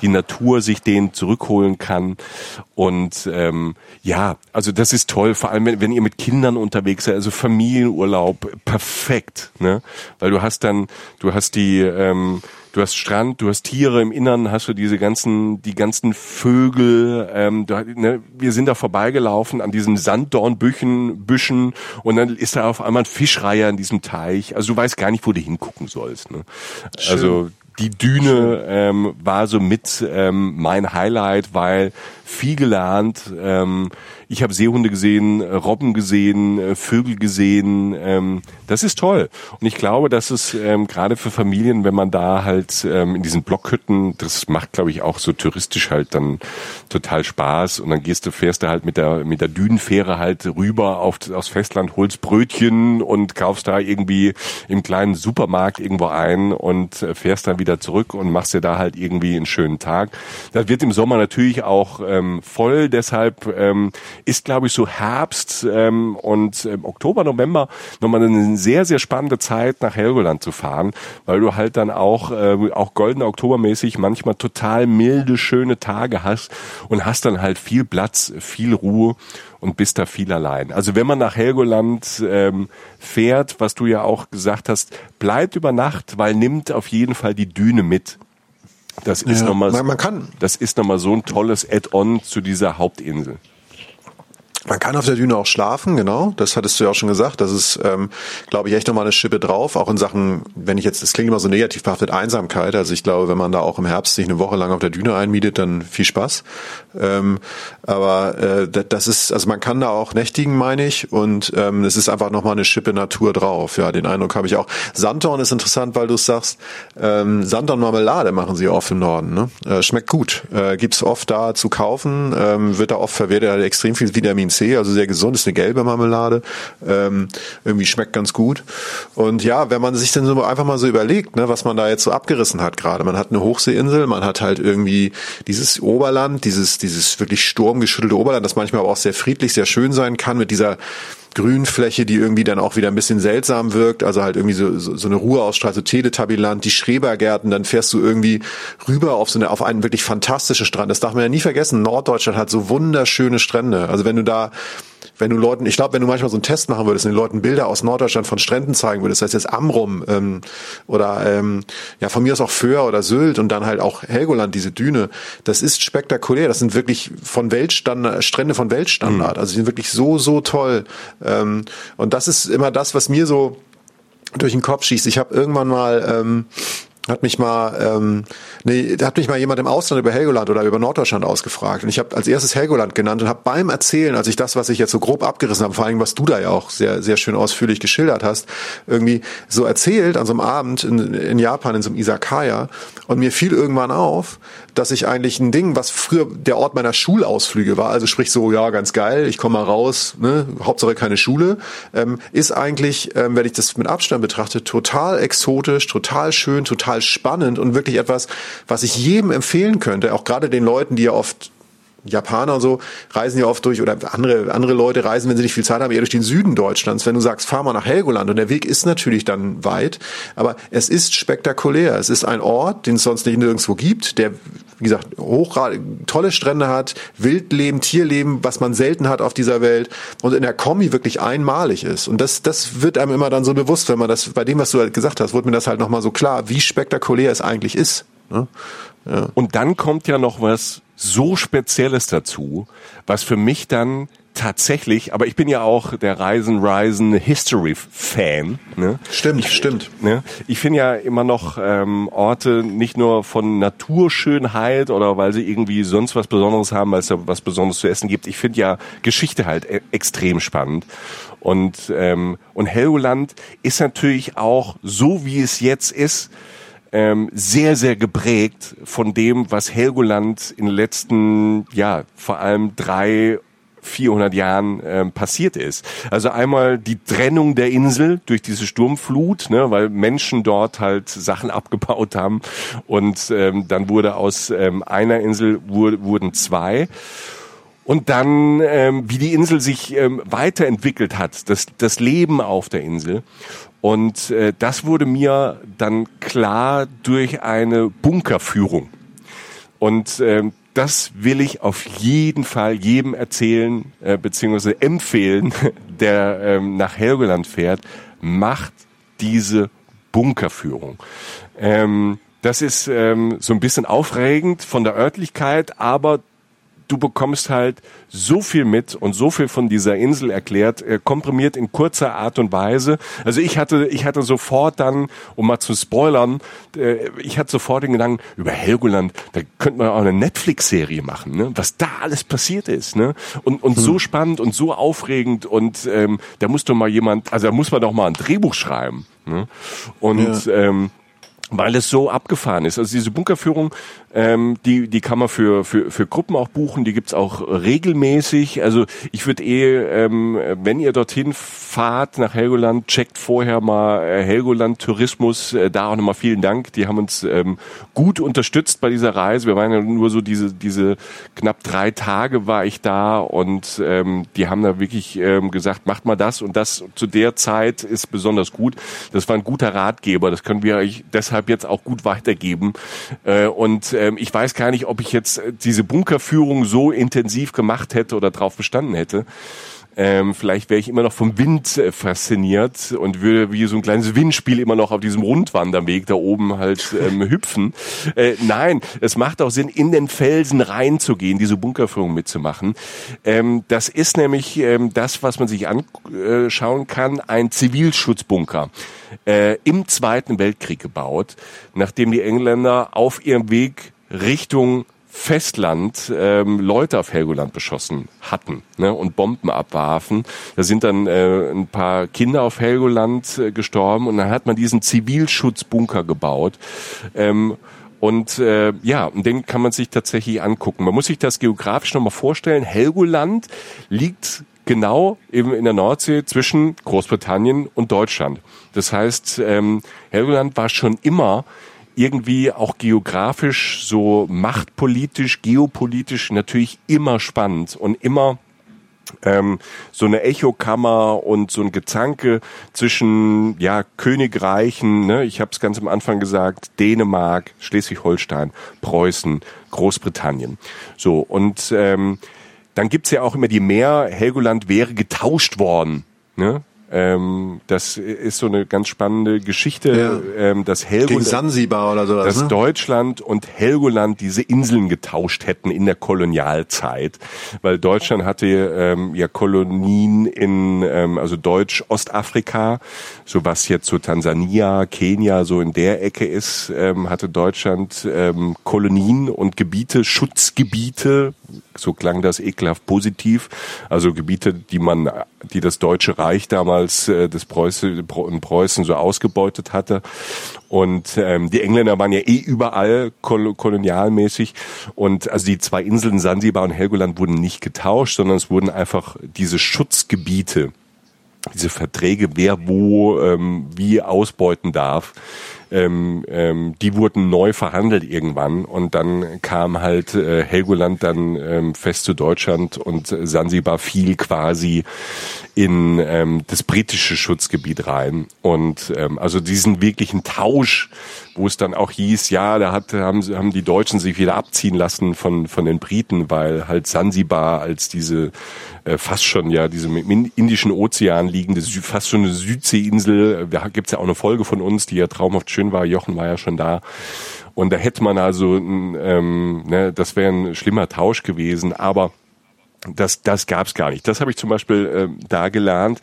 die Natur sich den zurückholen kann. Und ähm, ja, also das ist toll, vor allem wenn, wenn ihr mit Kindern unterwegs seid, also Familienurlaub, perfekt, ne? Weil du hast dann, du hast die ähm, du hast Strand, du hast Tiere im Innern, hast du diese ganzen, die ganzen Vögel. Ähm, du, ne, wir sind da vorbeigelaufen an diesen Sanddornbüchen, Büschen und dann ist da auf einmal ein Fischreiher in diesem Teich. Also du weißt gar nicht, wo du hingucken sollst. Ne? Also die Düne ähm, war so mit ähm, mein Highlight, weil viel gelernt. Ähm, ich habe Seehunde gesehen, äh, Robben gesehen, äh, Vögel gesehen. Ähm, das ist toll. Und ich glaube, dass es ähm, gerade für Familien, wenn man da halt ähm, in diesen Blockhütten, das macht, glaube ich, auch so touristisch halt dann total Spaß. Und dann gehst du, fährst du halt mit der mit der Dünenfähre halt rüber auf, aufs Festland, holst Brötchen und kaufst da irgendwie im kleinen Supermarkt irgendwo ein und äh, fährst dann wieder zurück und machst dir da halt irgendwie einen schönen Tag. Das wird im Sommer natürlich auch ähm, voll, deshalb ähm, ist, glaube ich, so Herbst ähm, und ähm, Oktober, November nochmal eine sehr, sehr spannende Zeit, nach Helgoland zu fahren, weil du halt dann auch, äh, auch goldener Oktobermäßig manchmal total milde, schöne Tage hast und hast dann halt viel Platz, viel Ruhe und bist da viel allein. Also wenn man nach Helgoland ähm, fährt, was du ja auch gesagt hast, bleibt über Nacht, weil nimmt auf jeden Fall die Düne mit. Das ist Ja, nochmal, man- man kann- das ist noch mal so ein tolles Add-on zu dieser Hauptinsel. Man kann auf der Düne auch schlafen, genau. Das hattest du ja auch schon gesagt. Das ist, ähm, glaube ich, echt nochmal eine Schippe drauf. Auch in Sachen, wenn ich jetzt, das klingt immer so negativ behaftet, Einsamkeit. Also ich glaube, wenn man da auch im Herbst sich eine Woche lang auf der Düne einmietet, dann viel Spaß. Ähm, aber äh, da- das ist, also man kann da auch nächtigen, meine ich. Und ähm, es ist einfach nochmal eine Schippe Natur drauf. Ja, den Eindruck habe ich auch. Sanddorn ist interessant, weil du es sagst. Ähm, Sanddorn-Marmelade machen sie oft im Norden. Ne? Äh, schmeckt gut. Äh, gibt's oft da zu kaufen. Ähm, wird da oft verwertet. Hat extrem viel Vitamin C, also sehr gesund. Ist eine gelbe Marmelade. Ähm, irgendwie schmeckt ganz gut. Und ja, wenn man sich dann so einfach mal so überlegt, ne, was man da jetzt so abgerissen hat gerade. Man hat eine Hochseeinsel, man hat halt irgendwie dieses Oberland, dieses, dieses wirklich sturmgeschüttelte Oberland, das manchmal aber auch sehr friedlich, sehr schön sein kann mit dieser Grünfläche, die irgendwie dann auch wieder ein bisschen seltsam wirkt, also halt irgendwie so, so, so eine Ruhe ausstrahlt, so Teletabiland, die Schrebergärten, dann fährst du irgendwie rüber auf so eine, auf einen wirklich fantastischen Strand. Das darf man ja nie vergessen. Norddeutschland hat so wunderschöne Strände. Also wenn du da wenn du Leuten, ich glaube, wenn du manchmal so einen Test machen würdest und den Leuten Bilder aus Norddeutschland von Stränden zeigen würdest, das heißt jetzt Amrum ähm, oder ähm, ja von mir aus auch Föhr oder Sylt und dann halt auch Helgoland, diese Düne, das ist spektakulär. Das sind wirklich von Weltstandard, Strände von Weltstandard. Also die sind wirklich so, so toll. Ähm, und das ist immer das, was mir so durch den Kopf schießt. Ich habe irgendwann mal ähm, hat mich mal ähm, nee, hat mich mal jemand im Ausland über Helgoland oder über Norddeutschland ausgefragt. Und ich habe als erstes Helgoland genannt und habe beim Erzählen, als ich das, was ich jetzt so grob abgerissen habe, vor allem was du da ja auch sehr sehr schön ausführlich geschildert hast, irgendwie so erzählt an so einem Abend in, in Japan in so einem Izakaya. Und mir fiel irgendwann auf, dass ich eigentlich ein Ding, was früher der Ort meiner Schulausflüge war, also sprich so ja ganz geil, ich komme mal raus, ne, Hauptsache keine Schule, ähm, ist eigentlich, ähm, wenn ich das mit Abstand betrachte, total exotisch, total schön, total spannend und wirklich etwas, was ich jedem empfehlen könnte, auch gerade den Leuten, die ja oft Japaner und so reisen ja oft durch oder andere andere Leute reisen, wenn sie nicht viel Zeit haben, eher durch den Süden Deutschlands. Wenn du sagst, fahr mal nach Helgoland und der Weg ist natürlich dann weit, aber es ist spektakulär. Es ist ein Ort, den es sonst nicht nirgendwo gibt, der wie gesagt hochgrad tolle Strände hat, Wildleben, Tierleben, was man selten hat auf dieser Welt und in der Kombi wirklich einmalig ist. Und das das wird einem immer dann so bewusst, wenn man das bei dem, was du halt gesagt hast, wurde mir das halt noch mal so klar, wie spektakulär es eigentlich ist. Ne? Und dann kommt ja noch was so Spezielles dazu, was für mich dann tatsächlich, aber ich bin ja auch der Reisen Reisen History Fan. Ne? Stimmt, stimmt. Ne? Ich finde ja immer noch ähm, Orte nicht nur von Naturschönheit oder weil sie irgendwie sonst was Besonderes haben, weil es da was Besonderes zu essen gibt. Ich finde ja Geschichte halt e extrem spannend. Und, ähm, und Helgoland ist natürlich auch so, wie es jetzt ist, ähm, sehr, sehr geprägt von dem, was Helgoland in den letzten, ja, vor allem drei 400 Jahren ähm, passiert ist. Also einmal die Trennung der Insel durch diese Sturmflut, ne, weil Menschen dort halt Sachen abgebaut haben und ähm, dann wurde aus ähm, einer Insel wurde, wurden zwei. Und dann, ähm, wie die Insel sich ähm, weiterentwickelt hat, das, das Leben auf der Insel. Und äh, das wurde mir dann klar durch eine Bunkerführung. Und ähm, das will ich auf jeden Fall jedem erzählen äh, bzw. empfehlen, [laughs] der ähm, nach Helgoland fährt. Macht diese Bunkerführung. Ähm, das ist ähm, so ein bisschen aufregend von der Örtlichkeit, aber du bekommst halt so viel mit und so viel von dieser Insel erklärt, äh, komprimiert in kurzer Art und Weise. Also ich hatte, ich hatte sofort dann, um mal zu spoilern, äh, ich hatte sofort den Gedanken, über Helgoland, da könnte man auch eine Netflix-Serie machen, ne? was da alles passiert ist. Ne? Und, und so spannend und so aufregend und ähm, da muss doch mal jemand, also da muss man doch mal ein Drehbuch schreiben. Ne? Und ähm, weil es so abgefahren ist. Also diese Bunkerführung, ähm, die die kann man für für für Gruppen auch buchen. Die gibt's auch regelmäßig. Also ich würde eh, ähm, wenn ihr dorthin fahrt nach Helgoland, checkt vorher mal äh, Helgoland Tourismus. Äh, da auch nochmal vielen Dank. Die haben uns ähm, gut unterstützt bei dieser Reise. Wir waren ja nur so diese diese knapp drei Tage war ich da und ähm, die haben da wirklich ähm, gesagt, macht mal das und das zu der Zeit ist besonders gut. Das war ein guter Ratgeber. Das können wir euch deshalb jetzt auch gut weitergeben. Äh, und ähm, ich weiß gar nicht, ob ich jetzt diese Bunkerführung so intensiv gemacht hätte oder drauf bestanden hätte. Ähm, vielleicht wäre ich immer noch vom Wind äh, fasziniert und würde wie so ein kleines Windspiel immer noch auf diesem Rundwanderweg da oben halt ähm, [laughs] hüpfen. Äh, nein, es macht auch Sinn, in den Felsen reinzugehen, diese Bunkerführung mitzumachen. Ähm, das ist nämlich ähm, das, was man sich anschauen kann, ein Zivilschutzbunker äh, im Zweiten Weltkrieg gebaut, nachdem die Engländer auf ihrem Weg Richtung Festland ähm, Leute auf Helgoland beschossen hatten ne, und Bomben abwarfen. Da sind dann äh, ein paar Kinder auf Helgoland äh, gestorben und dann hat man diesen Zivilschutzbunker gebaut. Ähm, und äh, ja, den kann man sich tatsächlich angucken. Man muss sich das geografisch nochmal vorstellen. Helgoland liegt genau eben in der Nordsee zwischen Großbritannien und Deutschland. Das heißt, ähm, Helgoland war schon immer irgendwie auch geografisch, so machtpolitisch, geopolitisch natürlich immer spannend und immer ähm, so eine Echokammer und so ein Gezanke zwischen ja Königreichen, ne? ich habe es ganz am Anfang gesagt, Dänemark, Schleswig-Holstein, Preußen, Großbritannien. So und ähm, dann gibt's ja auch immer die Mehr, Helgoland wäre getauscht worden. Ne? Ähm, das ist so eine ganz spannende Geschichte, ja. ähm, dass Helgoland, Sansibar oder sowas, dass ne? Deutschland und Helgoland diese Inseln getauscht hätten in der Kolonialzeit, weil Deutschland hatte ähm, ja Kolonien in ähm, also Deutsch-Ostafrika, so was jetzt so Tansania, Kenia so in der Ecke ist, ähm, hatte Deutschland ähm, Kolonien und Gebiete, Schutzgebiete, so klang das ekelhaft positiv, also Gebiete, die man, die das Deutsche Reich damals äh, das Preußen, Preußen so ausgebeutet hatte. Und ähm, die Engländer waren ja eh überall kol kolonialmäßig. Und also die zwei Inseln Sansibar und Helgoland wurden nicht getauscht, sondern es wurden einfach diese Schutzgebiete, diese Verträge, wer wo ähm, wie ausbeuten darf, ähm, ähm, die wurden neu verhandelt irgendwann und dann kam halt äh, Helgoland dann ähm, fest zu Deutschland und Sansibar fiel quasi in ähm, das britische Schutzgebiet rein und ähm, also diesen wirklichen Tausch, wo es dann auch hieß, ja, da hat, haben, haben die Deutschen sich wieder abziehen lassen von von den Briten, weil halt Sansibar als diese äh, fast schon ja diese im Indischen Ozean liegende fast schon eine Südseeinsel, da gibt's ja auch eine Folge von uns, die ja traumhaft schön war. Jochen war ja schon da. Und da hätte man also, ähm, ne, das wäre ein schlimmer Tausch gewesen, aber das, das gab's gar nicht. Das habe ich zum Beispiel ähm, da gelernt.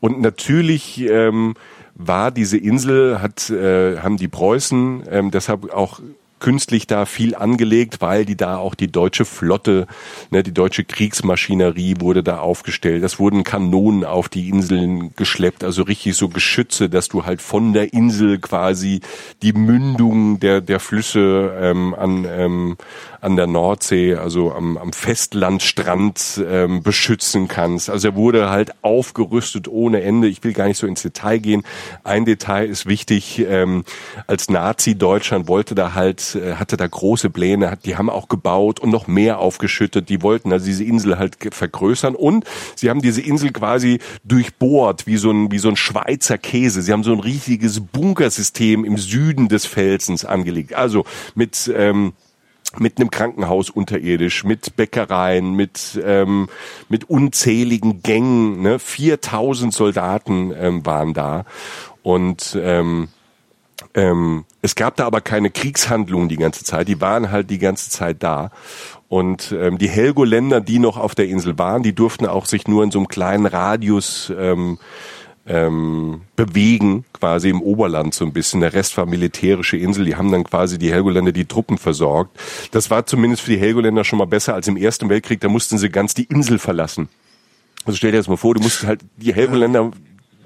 Und natürlich ähm, war diese Insel, hat, äh, haben die Preußen ähm, deshalb auch künstlich da viel angelegt, weil die da auch die deutsche Flotte, ne, die deutsche Kriegsmaschinerie wurde da aufgestellt. Das wurden Kanonen auf die Inseln geschleppt, also richtig so Geschütze, dass du halt von der Insel quasi die Mündung der der Flüsse ähm, an ähm, an der Nordsee, also am, am Festlandstrand ähm, beschützen kannst. Also er wurde halt aufgerüstet ohne Ende. Ich will gar nicht so ins Detail gehen. Ein Detail ist wichtig. Ähm, als Nazi-Deutschland wollte da halt, äh, hatte da große Pläne, die haben auch gebaut und noch mehr aufgeschüttet. Die wollten also diese Insel halt vergrößern und sie haben diese Insel quasi durchbohrt wie so ein, wie so ein Schweizer Käse. Sie haben so ein riesiges Bunkersystem im Süden des Felsens angelegt. Also mit, ähm, mit einem Krankenhaus unterirdisch, mit Bäckereien, mit ähm, mit unzähligen Gängen. Ne? 4000 Soldaten ähm, waren da und ähm, ähm, es gab da aber keine Kriegshandlungen die ganze Zeit. Die waren halt die ganze Zeit da. Und ähm, die Helgoländer, die noch auf der Insel waren, die durften auch sich nur in so einem kleinen Radius ähm, ähm, bewegen, quasi im Oberland so ein bisschen. Der Rest war militärische Insel. Die haben dann quasi die Helgoländer die Truppen versorgt. Das war zumindest für die Helgoländer schon mal besser als im Ersten Weltkrieg. Da mussten sie ganz die Insel verlassen. Also stell dir das mal vor, du musst halt die Helgoländer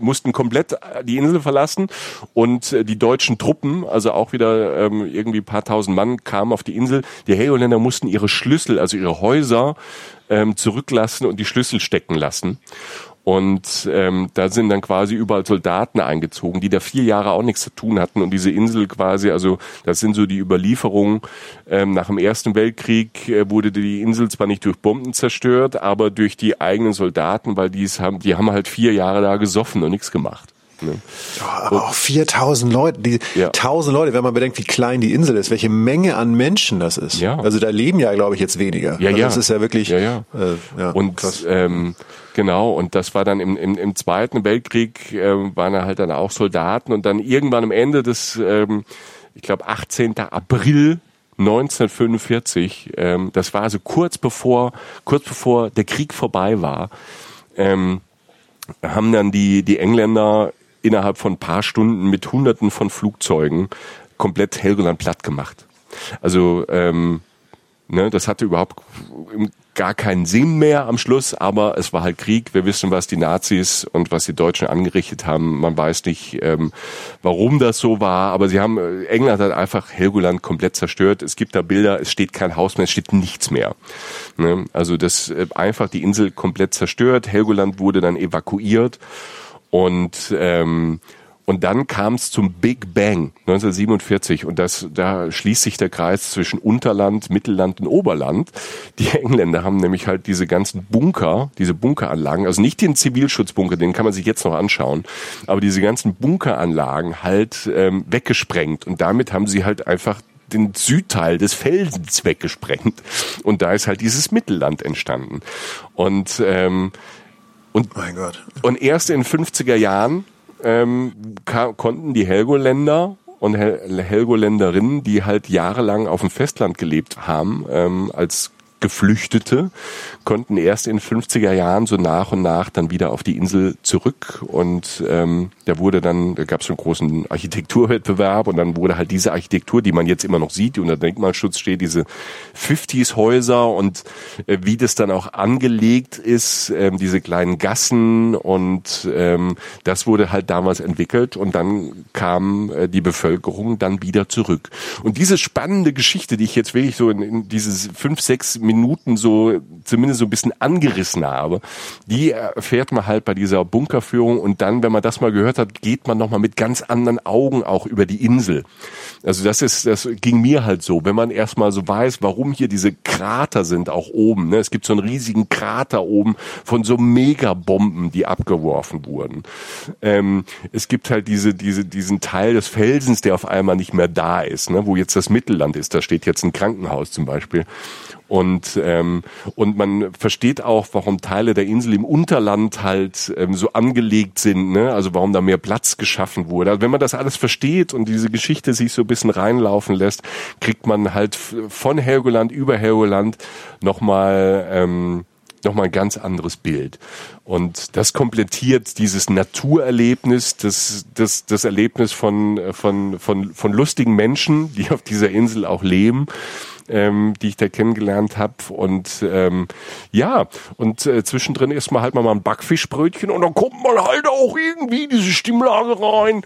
mussten komplett die Insel verlassen und äh, die deutschen Truppen, also auch wieder ähm, irgendwie paar tausend Mann, kamen auf die Insel. Die Helgoländer mussten ihre Schlüssel, also ihre Häuser ähm, zurücklassen und die Schlüssel stecken lassen. Und ähm, da sind dann quasi überall Soldaten eingezogen, die da vier Jahre auch nichts zu tun hatten. Und diese Insel quasi, also das sind so die Überlieferungen. Ähm, nach dem Ersten Weltkrieg äh, wurde die Insel zwar nicht durch Bomben zerstört, aber durch die eigenen Soldaten, weil die haben, die haben halt vier Jahre da gesoffen und nichts gemacht. Ne? Ja, aber auch 4000 Leute, die ja. 1000 Leute, wenn man bedenkt, wie klein die Insel ist, welche Menge an Menschen das ist. Ja. Also da leben ja, glaube ich, jetzt weniger. Ja, also ja. Das ist ja wirklich. Ja, ja. Äh, ja und ähm, genau, und das war dann im, im, im Zweiten Weltkrieg, äh, waren da halt dann auch Soldaten und dann irgendwann am Ende des, ähm, ich glaube, 18. April 1945, ähm, das war also kurz bevor, kurz bevor der Krieg vorbei war, ähm, haben dann die, die Engländer innerhalb von paar Stunden mit Hunderten von Flugzeugen komplett Helgoland platt gemacht. Also ähm, ne, das hatte überhaupt gar keinen Sinn mehr am Schluss, aber es war halt Krieg. Wir wissen, was die Nazis und was die Deutschen angerichtet haben. Man weiß nicht, ähm, warum das so war, aber sie haben, äh, England hat einfach Helgoland komplett zerstört. Es gibt da Bilder, es steht kein Haus mehr, es steht nichts mehr. Ne? Also das äh, einfach die Insel komplett zerstört. Helgoland wurde dann evakuiert und ähm, und dann kam es zum Big Bang 1947 und das, da schließt sich der Kreis zwischen Unterland, Mittelland und Oberland. Die Engländer haben nämlich halt diese ganzen Bunker, diese Bunkeranlagen, also nicht den Zivilschutzbunker, den kann man sich jetzt noch anschauen, aber diese ganzen Bunkeranlagen halt ähm, weggesprengt und damit haben sie halt einfach den Südteil des Felsens weggesprengt und da ist halt dieses Mittelland entstanden und ähm, und, mein Gott. und erst in 50er Jahren ähm, konnten die Helgoländer und Hel Helgoländerinnen, die halt jahrelang auf dem Festland gelebt haben, ähm, als Geflüchtete konnten erst in 50er Jahren so nach und nach dann wieder auf die Insel zurück und ähm, da wurde dann, da gab es einen großen Architekturwettbewerb und dann wurde halt diese Architektur, die man jetzt immer noch sieht, die unter Denkmalschutz steht, diese 50s Häuser und äh, wie das dann auch angelegt ist, ähm, diese kleinen Gassen und ähm, das wurde halt damals entwickelt und dann kam äh, die Bevölkerung dann wieder zurück. Und diese spannende Geschichte, die ich jetzt wirklich so in, in dieses fünf, sechs Minuten so zumindest so ein bisschen angerissen habe, die erfährt man halt bei dieser Bunkerführung und dann, wenn man das mal gehört hat, geht man nochmal mit ganz anderen Augen auch über die Insel. Also das ist, das ging mir halt so, wenn man erstmal so weiß, warum hier diese Krater sind auch oben. Ne? Es gibt so einen riesigen Krater oben von so Megabomben, die abgeworfen wurden. Ähm, es gibt halt diese, diese, diesen Teil des Felsens, der auf einmal nicht mehr da ist, ne? wo jetzt das Mittelland ist. Da steht jetzt ein Krankenhaus zum Beispiel. Und, ähm, und man versteht auch, warum Teile der Insel im Unterland halt ähm, so angelegt sind, ne? also warum da mehr Platz geschaffen wurde. Also wenn man das alles versteht und diese Geschichte sich so ein bisschen reinlaufen lässt, kriegt man halt von Helgoland über Helgoland nochmal ähm, nochmal ein ganz anderes Bild. Und das komplettiert dieses Naturerlebnis, das, das, das Erlebnis von, von, von, von lustigen Menschen, die auf dieser Insel auch leben ähm, die ich da kennengelernt habe. Und ähm, ja, und äh, zwischendrin isst man halt mal ein Backfischbrötchen und dann kommt man halt auch irgendwie diese Stimmlage rein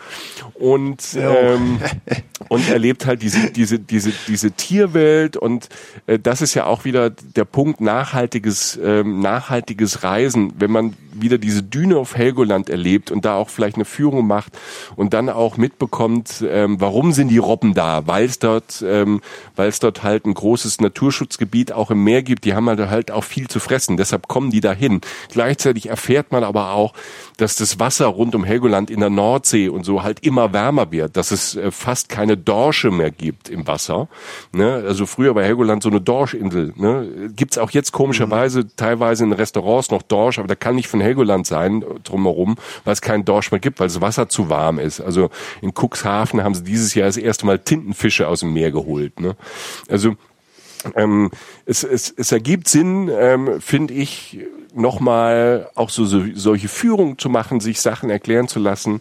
und ähm, [laughs] und erlebt halt diese diese diese diese Tierwelt. Und äh, das ist ja auch wieder der Punkt nachhaltiges ähm, nachhaltiges Reisen, wenn man wieder diese Düne auf Helgoland erlebt und da auch vielleicht eine Führung macht und dann auch mitbekommt, ähm, warum sind die Robben da, weil es dort ähm, weil es dort halt ein großes Naturschutzgebiet auch im Meer gibt, die haben halt, halt auch viel zu fressen, deshalb kommen die dahin. Gleichzeitig erfährt man aber auch, dass das Wasser rund um Helgoland in der Nordsee und so halt immer wärmer wird, dass es äh, fast keine Dorsche mehr gibt im Wasser. Ne? Also früher war Helgoland so eine Dorschinsel. Ne? Gibt's auch jetzt komischerweise mhm. teilweise in Restaurants noch Dorsch, aber da kann nicht von Helgoland sein drumherum, weil es keinen Dorsch mehr gibt, weil das Wasser zu warm ist. Also in Cuxhaven haben sie dieses Jahr das erste Mal Tintenfische aus dem Meer geholt. Ne? Also ähm, es, es, es ergibt Sinn, ähm, finde ich, nochmal auch so, so solche Führungen zu machen, sich Sachen erklären zu lassen,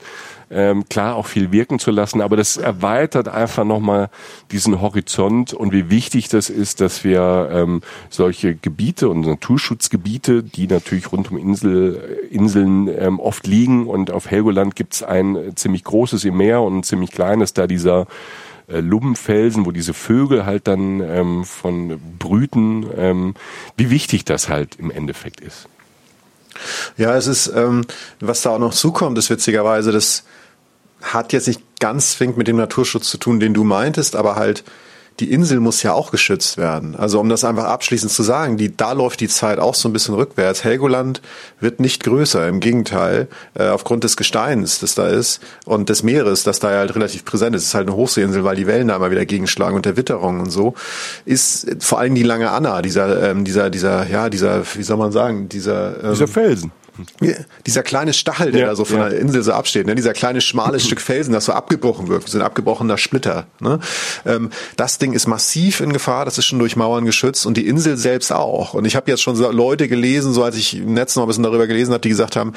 ähm, klar auch viel wirken zu lassen, aber das erweitert einfach nochmal diesen Horizont und wie wichtig das ist, dass wir ähm, solche Gebiete und Naturschutzgebiete, die natürlich rund um Insel, Inseln ähm, oft liegen und auf Helgoland gibt es ein ziemlich großes im Meer und ein ziemlich kleines, da dieser äh, Lumpenfelsen, wo diese Vögel halt dann ähm, von brüten, ähm, wie wichtig das halt im Endeffekt ist. Ja, es ist, ähm, was da auch noch zukommt, ist witzigerweise, das hat jetzt nicht ganz zwingend mit dem Naturschutz zu tun, den du meintest, aber halt die Insel muss ja auch geschützt werden. Also um das einfach abschließend zu sagen, die, da läuft die Zeit auch so ein bisschen rückwärts. Helgoland wird nicht größer, im Gegenteil, äh, aufgrund des Gesteins, das da ist und des Meeres, das da ja halt relativ präsent ist. Es ist halt eine Hochseeinsel, weil die Wellen da immer wieder gegenschlagen und der Witterung und so, ist vor allem die lange Anna, dieser, ähm, dieser, dieser, ja, dieser, wie soll man sagen, dieser, ähm, dieser Felsen dieser kleine Stachel, der ja, da so von ja. der Insel so absteht, ne? dieser kleine schmale [clears throat] Stück Felsen, das so abgebrochen wird, so ein abgebrochener Splitter. Ne? Ähm, das Ding ist massiv in Gefahr, das ist schon durch Mauern geschützt und die Insel selbst auch. Und ich habe jetzt schon so Leute gelesen, so als ich im Netz noch ein bisschen darüber gelesen habe, die gesagt haben,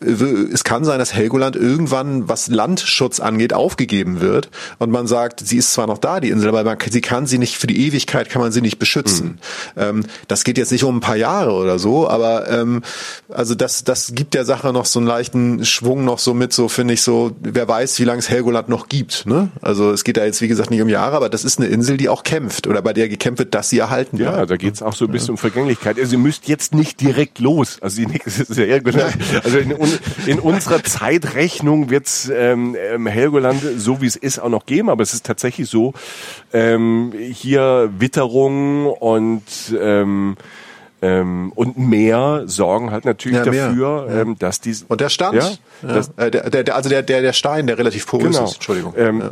es kann sein, dass Helgoland irgendwann, was Landschutz angeht, aufgegeben wird und man sagt, sie ist zwar noch da, die Insel, aber man, sie kann sie nicht, für die Ewigkeit kann man sie nicht beschützen. Mhm. Ähm, das geht jetzt nicht um ein paar Jahre oder so, aber ähm, also das das, gibt der Sache noch so einen leichten Schwung noch so mit, so finde ich so, wer weiß, wie lange es Helgoland noch gibt. Ne? Also es geht da jetzt, wie gesagt, nicht um Jahre, aber das ist eine Insel, die auch kämpft oder bei der gekämpft wird, dass sie erhalten bleibt. Ja, da geht es auch so ein bisschen ja. um Vergänglichkeit. Also ihr müsst jetzt nicht direkt los. Also, die nächste [laughs] ist ja also in, in unserer Zeitrechnung wird es ähm, ähm, Helgoland, so wie es ist, auch noch geben, aber es ist tatsächlich so, ähm, hier Witterung und ähm, ähm, und mehr sorgen halt natürlich ja, dafür, ja. ähm, dass die und der Stand, ja, das, äh, der, der, also der, der, der Stein, der relativ porös genau. ist, Entschuldigung, ähm. Äh,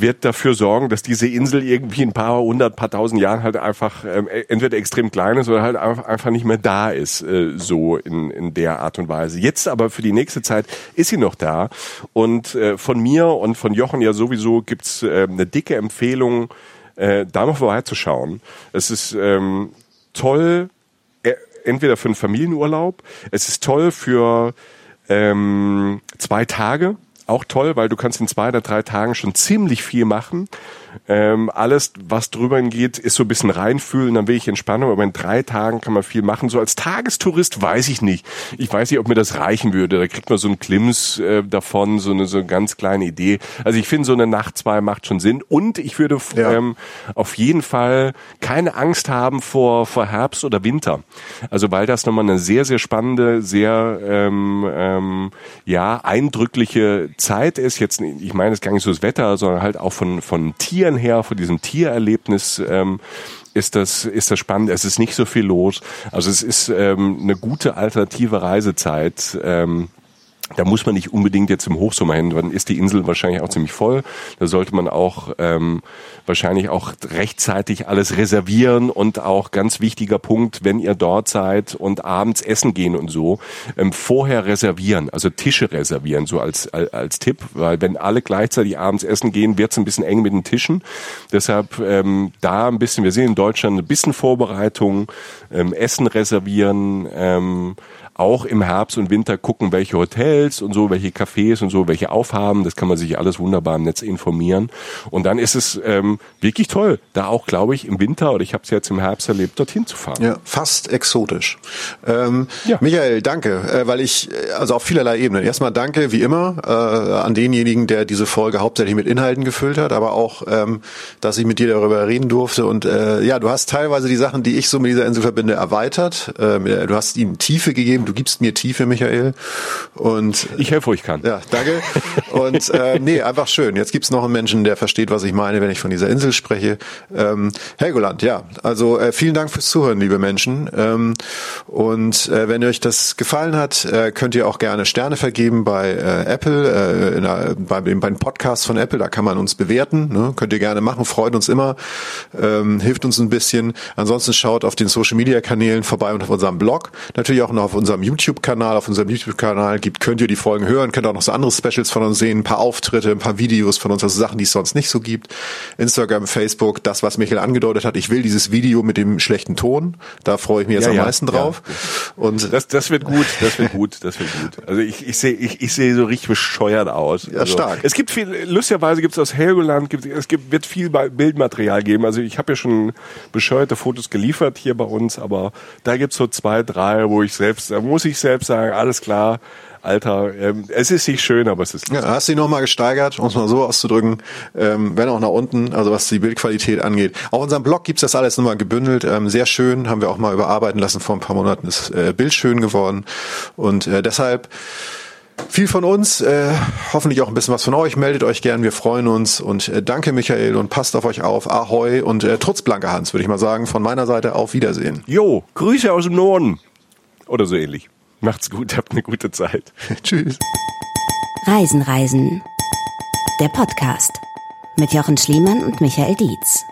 wird dafür sorgen, dass diese Insel irgendwie ein paar hundert, paar tausend Jahren halt einfach ähm, e, entweder extrem klein ist oder halt einfach nicht mehr da ist, äh, so in, in der Art und Weise. Jetzt aber für die nächste Zeit ist sie noch da und äh, von mir und von Jochen ja sowieso gibt's äh, eine dicke Empfehlung, äh, da noch vorbeizuschauen. Es ist ähm, toll, äh, entweder für einen Familienurlaub, es ist toll für ähm, zwei Tage, auch toll, weil du kannst in zwei oder drei Tagen schon ziemlich viel machen. Ähm, alles, was drüber geht, ist so ein bisschen reinfühlen, dann will ich Entspannung, aber in drei Tagen kann man viel machen. So als Tagestourist weiß ich nicht. Ich weiß nicht, ob mir das reichen würde. Da kriegt man so einen Klims äh, davon, so eine so eine ganz kleine Idee. Also ich finde, so eine Nacht zwei macht schon Sinn. Und ich würde ja. ähm, auf jeden Fall keine Angst haben vor, vor Herbst oder Winter. Also weil das nochmal eine sehr, sehr spannende, sehr ähm, ähm, ja, eindrückliche Zeit ist. Jetzt, ich meine es gar nicht so das Wetter, sondern halt auch von, von Tieren Tieren her, von diesem Tiererlebnis ähm, ist das, ist das spannend. Es ist nicht so viel los. Also es ist ähm, eine gute alternative Reisezeit. Ähm, da muss man nicht unbedingt jetzt im Hochsommer hin, dann ist die Insel wahrscheinlich auch ziemlich voll. Da sollte man auch ähm, wahrscheinlich auch rechtzeitig alles reservieren und auch ganz wichtiger Punkt, wenn ihr dort seid und abends essen gehen und so, ähm, vorher reservieren, also Tische reservieren, so als, als, als Tipp, weil wenn alle gleichzeitig abends essen gehen, wird es ein bisschen eng mit den Tischen. Deshalb ähm, da ein bisschen, wir sehen in Deutschland ein bisschen Vorbereitung, ähm, Essen reservieren, ähm, auch im Herbst und Winter gucken, welche Hotels und so, welche Cafés und so, welche aufhaben. Das kann man sich alles wunderbar im Netz informieren. Und dann ist es ähm, wirklich toll, da auch, glaube ich, im Winter oder ich habe es jetzt im Herbst erlebt, dorthin zu fahren. Ja, fast exotisch. Ähm, ja. Michael, danke, äh, weil ich, äh, also auf vielerlei Ebenen. Erstmal danke, wie immer, äh, an denjenigen, der diese Folge hauptsächlich mit Inhalten gefüllt hat, aber auch, ähm, dass ich mit dir darüber reden durfte. Und äh, ja, du hast teilweise die Sachen, die ich so mit dieser Insel verbinde, erweitert. Äh, du hast ihnen Tiefe gegeben du gibst mir Tiefe, Michael. Und ich helfe, wo ich kann. Ja, danke. Und äh, nee, einfach schön. Jetzt gibt's noch einen Menschen, der versteht, was ich meine, wenn ich von dieser Insel spreche. Ähm, Helgoland, ja. Also äh, vielen Dank fürs Zuhören, liebe Menschen. Ähm, und äh, wenn euch das gefallen hat, äh, könnt ihr auch gerne Sterne vergeben bei äh, Apple, äh, der, bei, dem, bei den Podcasts von Apple. Da kann man uns bewerten. Ne? Könnt ihr gerne machen, freut uns immer, ähm, hilft uns ein bisschen. Ansonsten schaut auf den Social Media Kanälen vorbei und auf unserem Blog. Natürlich auch noch auf unserem unserem YouTube-Kanal, auf unserem YouTube-Kanal gibt, könnt ihr die Folgen hören, könnt auch noch so andere Specials von uns sehen. ein paar Auftritte, ein paar Videos von uns, also Sachen, die es sonst nicht so gibt. Instagram, Facebook, das, was Michael angedeutet hat. Ich will dieses Video mit dem schlechten Ton. Da freue ich mich jetzt ja, am ja, meisten drauf. Ja. Und das, das wird gut, das wird gut, das wird gut. Also ich, ich sehe ich, ich sehe so richtig bescheuert aus. Ja, also, stark. Es gibt viel, lustigerweise gibt es aus Helgoland, gibt, es gibt, wird viel Bildmaterial geben. Also ich habe ja schon bescheuerte Fotos geliefert hier bei uns, aber da gibt's so zwei, drei, wo ich selbst, da muss ich selbst sagen, alles klar, Alter, ähm, es ist nicht schön, aber es ist. Ja, hast du dich nochmal gesteigert, um es mal so auszudrücken, ähm, wenn auch nach unten, also was die Bildqualität angeht. Auf unserem Blog gibt's das alles nochmal gebündelt, ähm, sehr schön, haben wir auch mal überarbeiten lassen vor ein paar Monaten, ist äh, Bild schön geworden und äh, deshalb viel von uns, äh, hoffentlich auch ein bisschen was von euch. Meldet euch gern, wir freuen uns und äh, danke Michael und passt auf euch auf. Ahoi und äh, trotz blanker Hans, würde ich mal sagen. Von meiner Seite auf Wiedersehen. Jo, Grüße aus dem Norden. Oder so ähnlich. Macht's gut, habt eine gute Zeit. [laughs] Tschüss. Reisen, Reisen. Der Podcast mit Jochen Schliemann und Michael Dietz.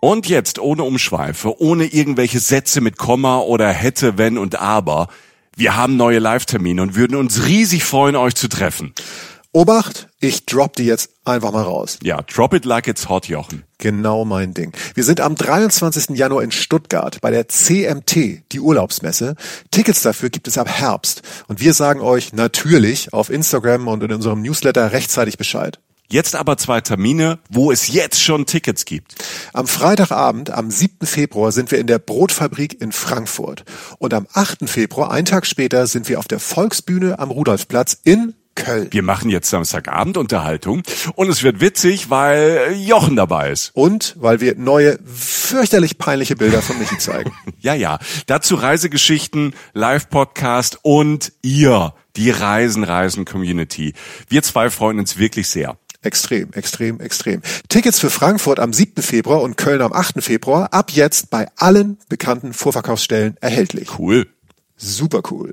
Und jetzt ohne Umschweife, ohne irgendwelche Sätze mit Komma oder hätte, wenn und aber. Wir haben neue Live-Termine und würden uns riesig freuen, euch zu treffen. Obacht, ich drop die jetzt einfach mal raus. Ja, drop it like it's hot, Jochen. Genau mein Ding. Wir sind am 23. Januar in Stuttgart bei der CMT, die Urlaubsmesse. Tickets dafür gibt es ab Herbst. Und wir sagen euch natürlich auf Instagram und in unserem Newsletter rechtzeitig Bescheid. Jetzt aber zwei Termine, wo es jetzt schon Tickets gibt. Am Freitagabend, am 7. Februar, sind wir in der Brotfabrik in Frankfurt. Und am 8. Februar, einen Tag später, sind wir auf der Volksbühne am Rudolfplatz in Köln. Wir machen jetzt Samstagabend Unterhaltung und es wird witzig, weil Jochen dabei ist. Und weil wir neue, fürchterlich peinliche Bilder von Michi zeigen. [laughs] ja, ja. Dazu Reisegeschichten, Live-Podcast und ihr, die Reisen-Reisen-Community. Wir zwei freuen uns wirklich sehr. Extrem, extrem, extrem. Tickets für Frankfurt am 7. Februar und Köln am 8. Februar ab jetzt bei allen bekannten Vorverkaufsstellen erhältlich. Cool. Super cool.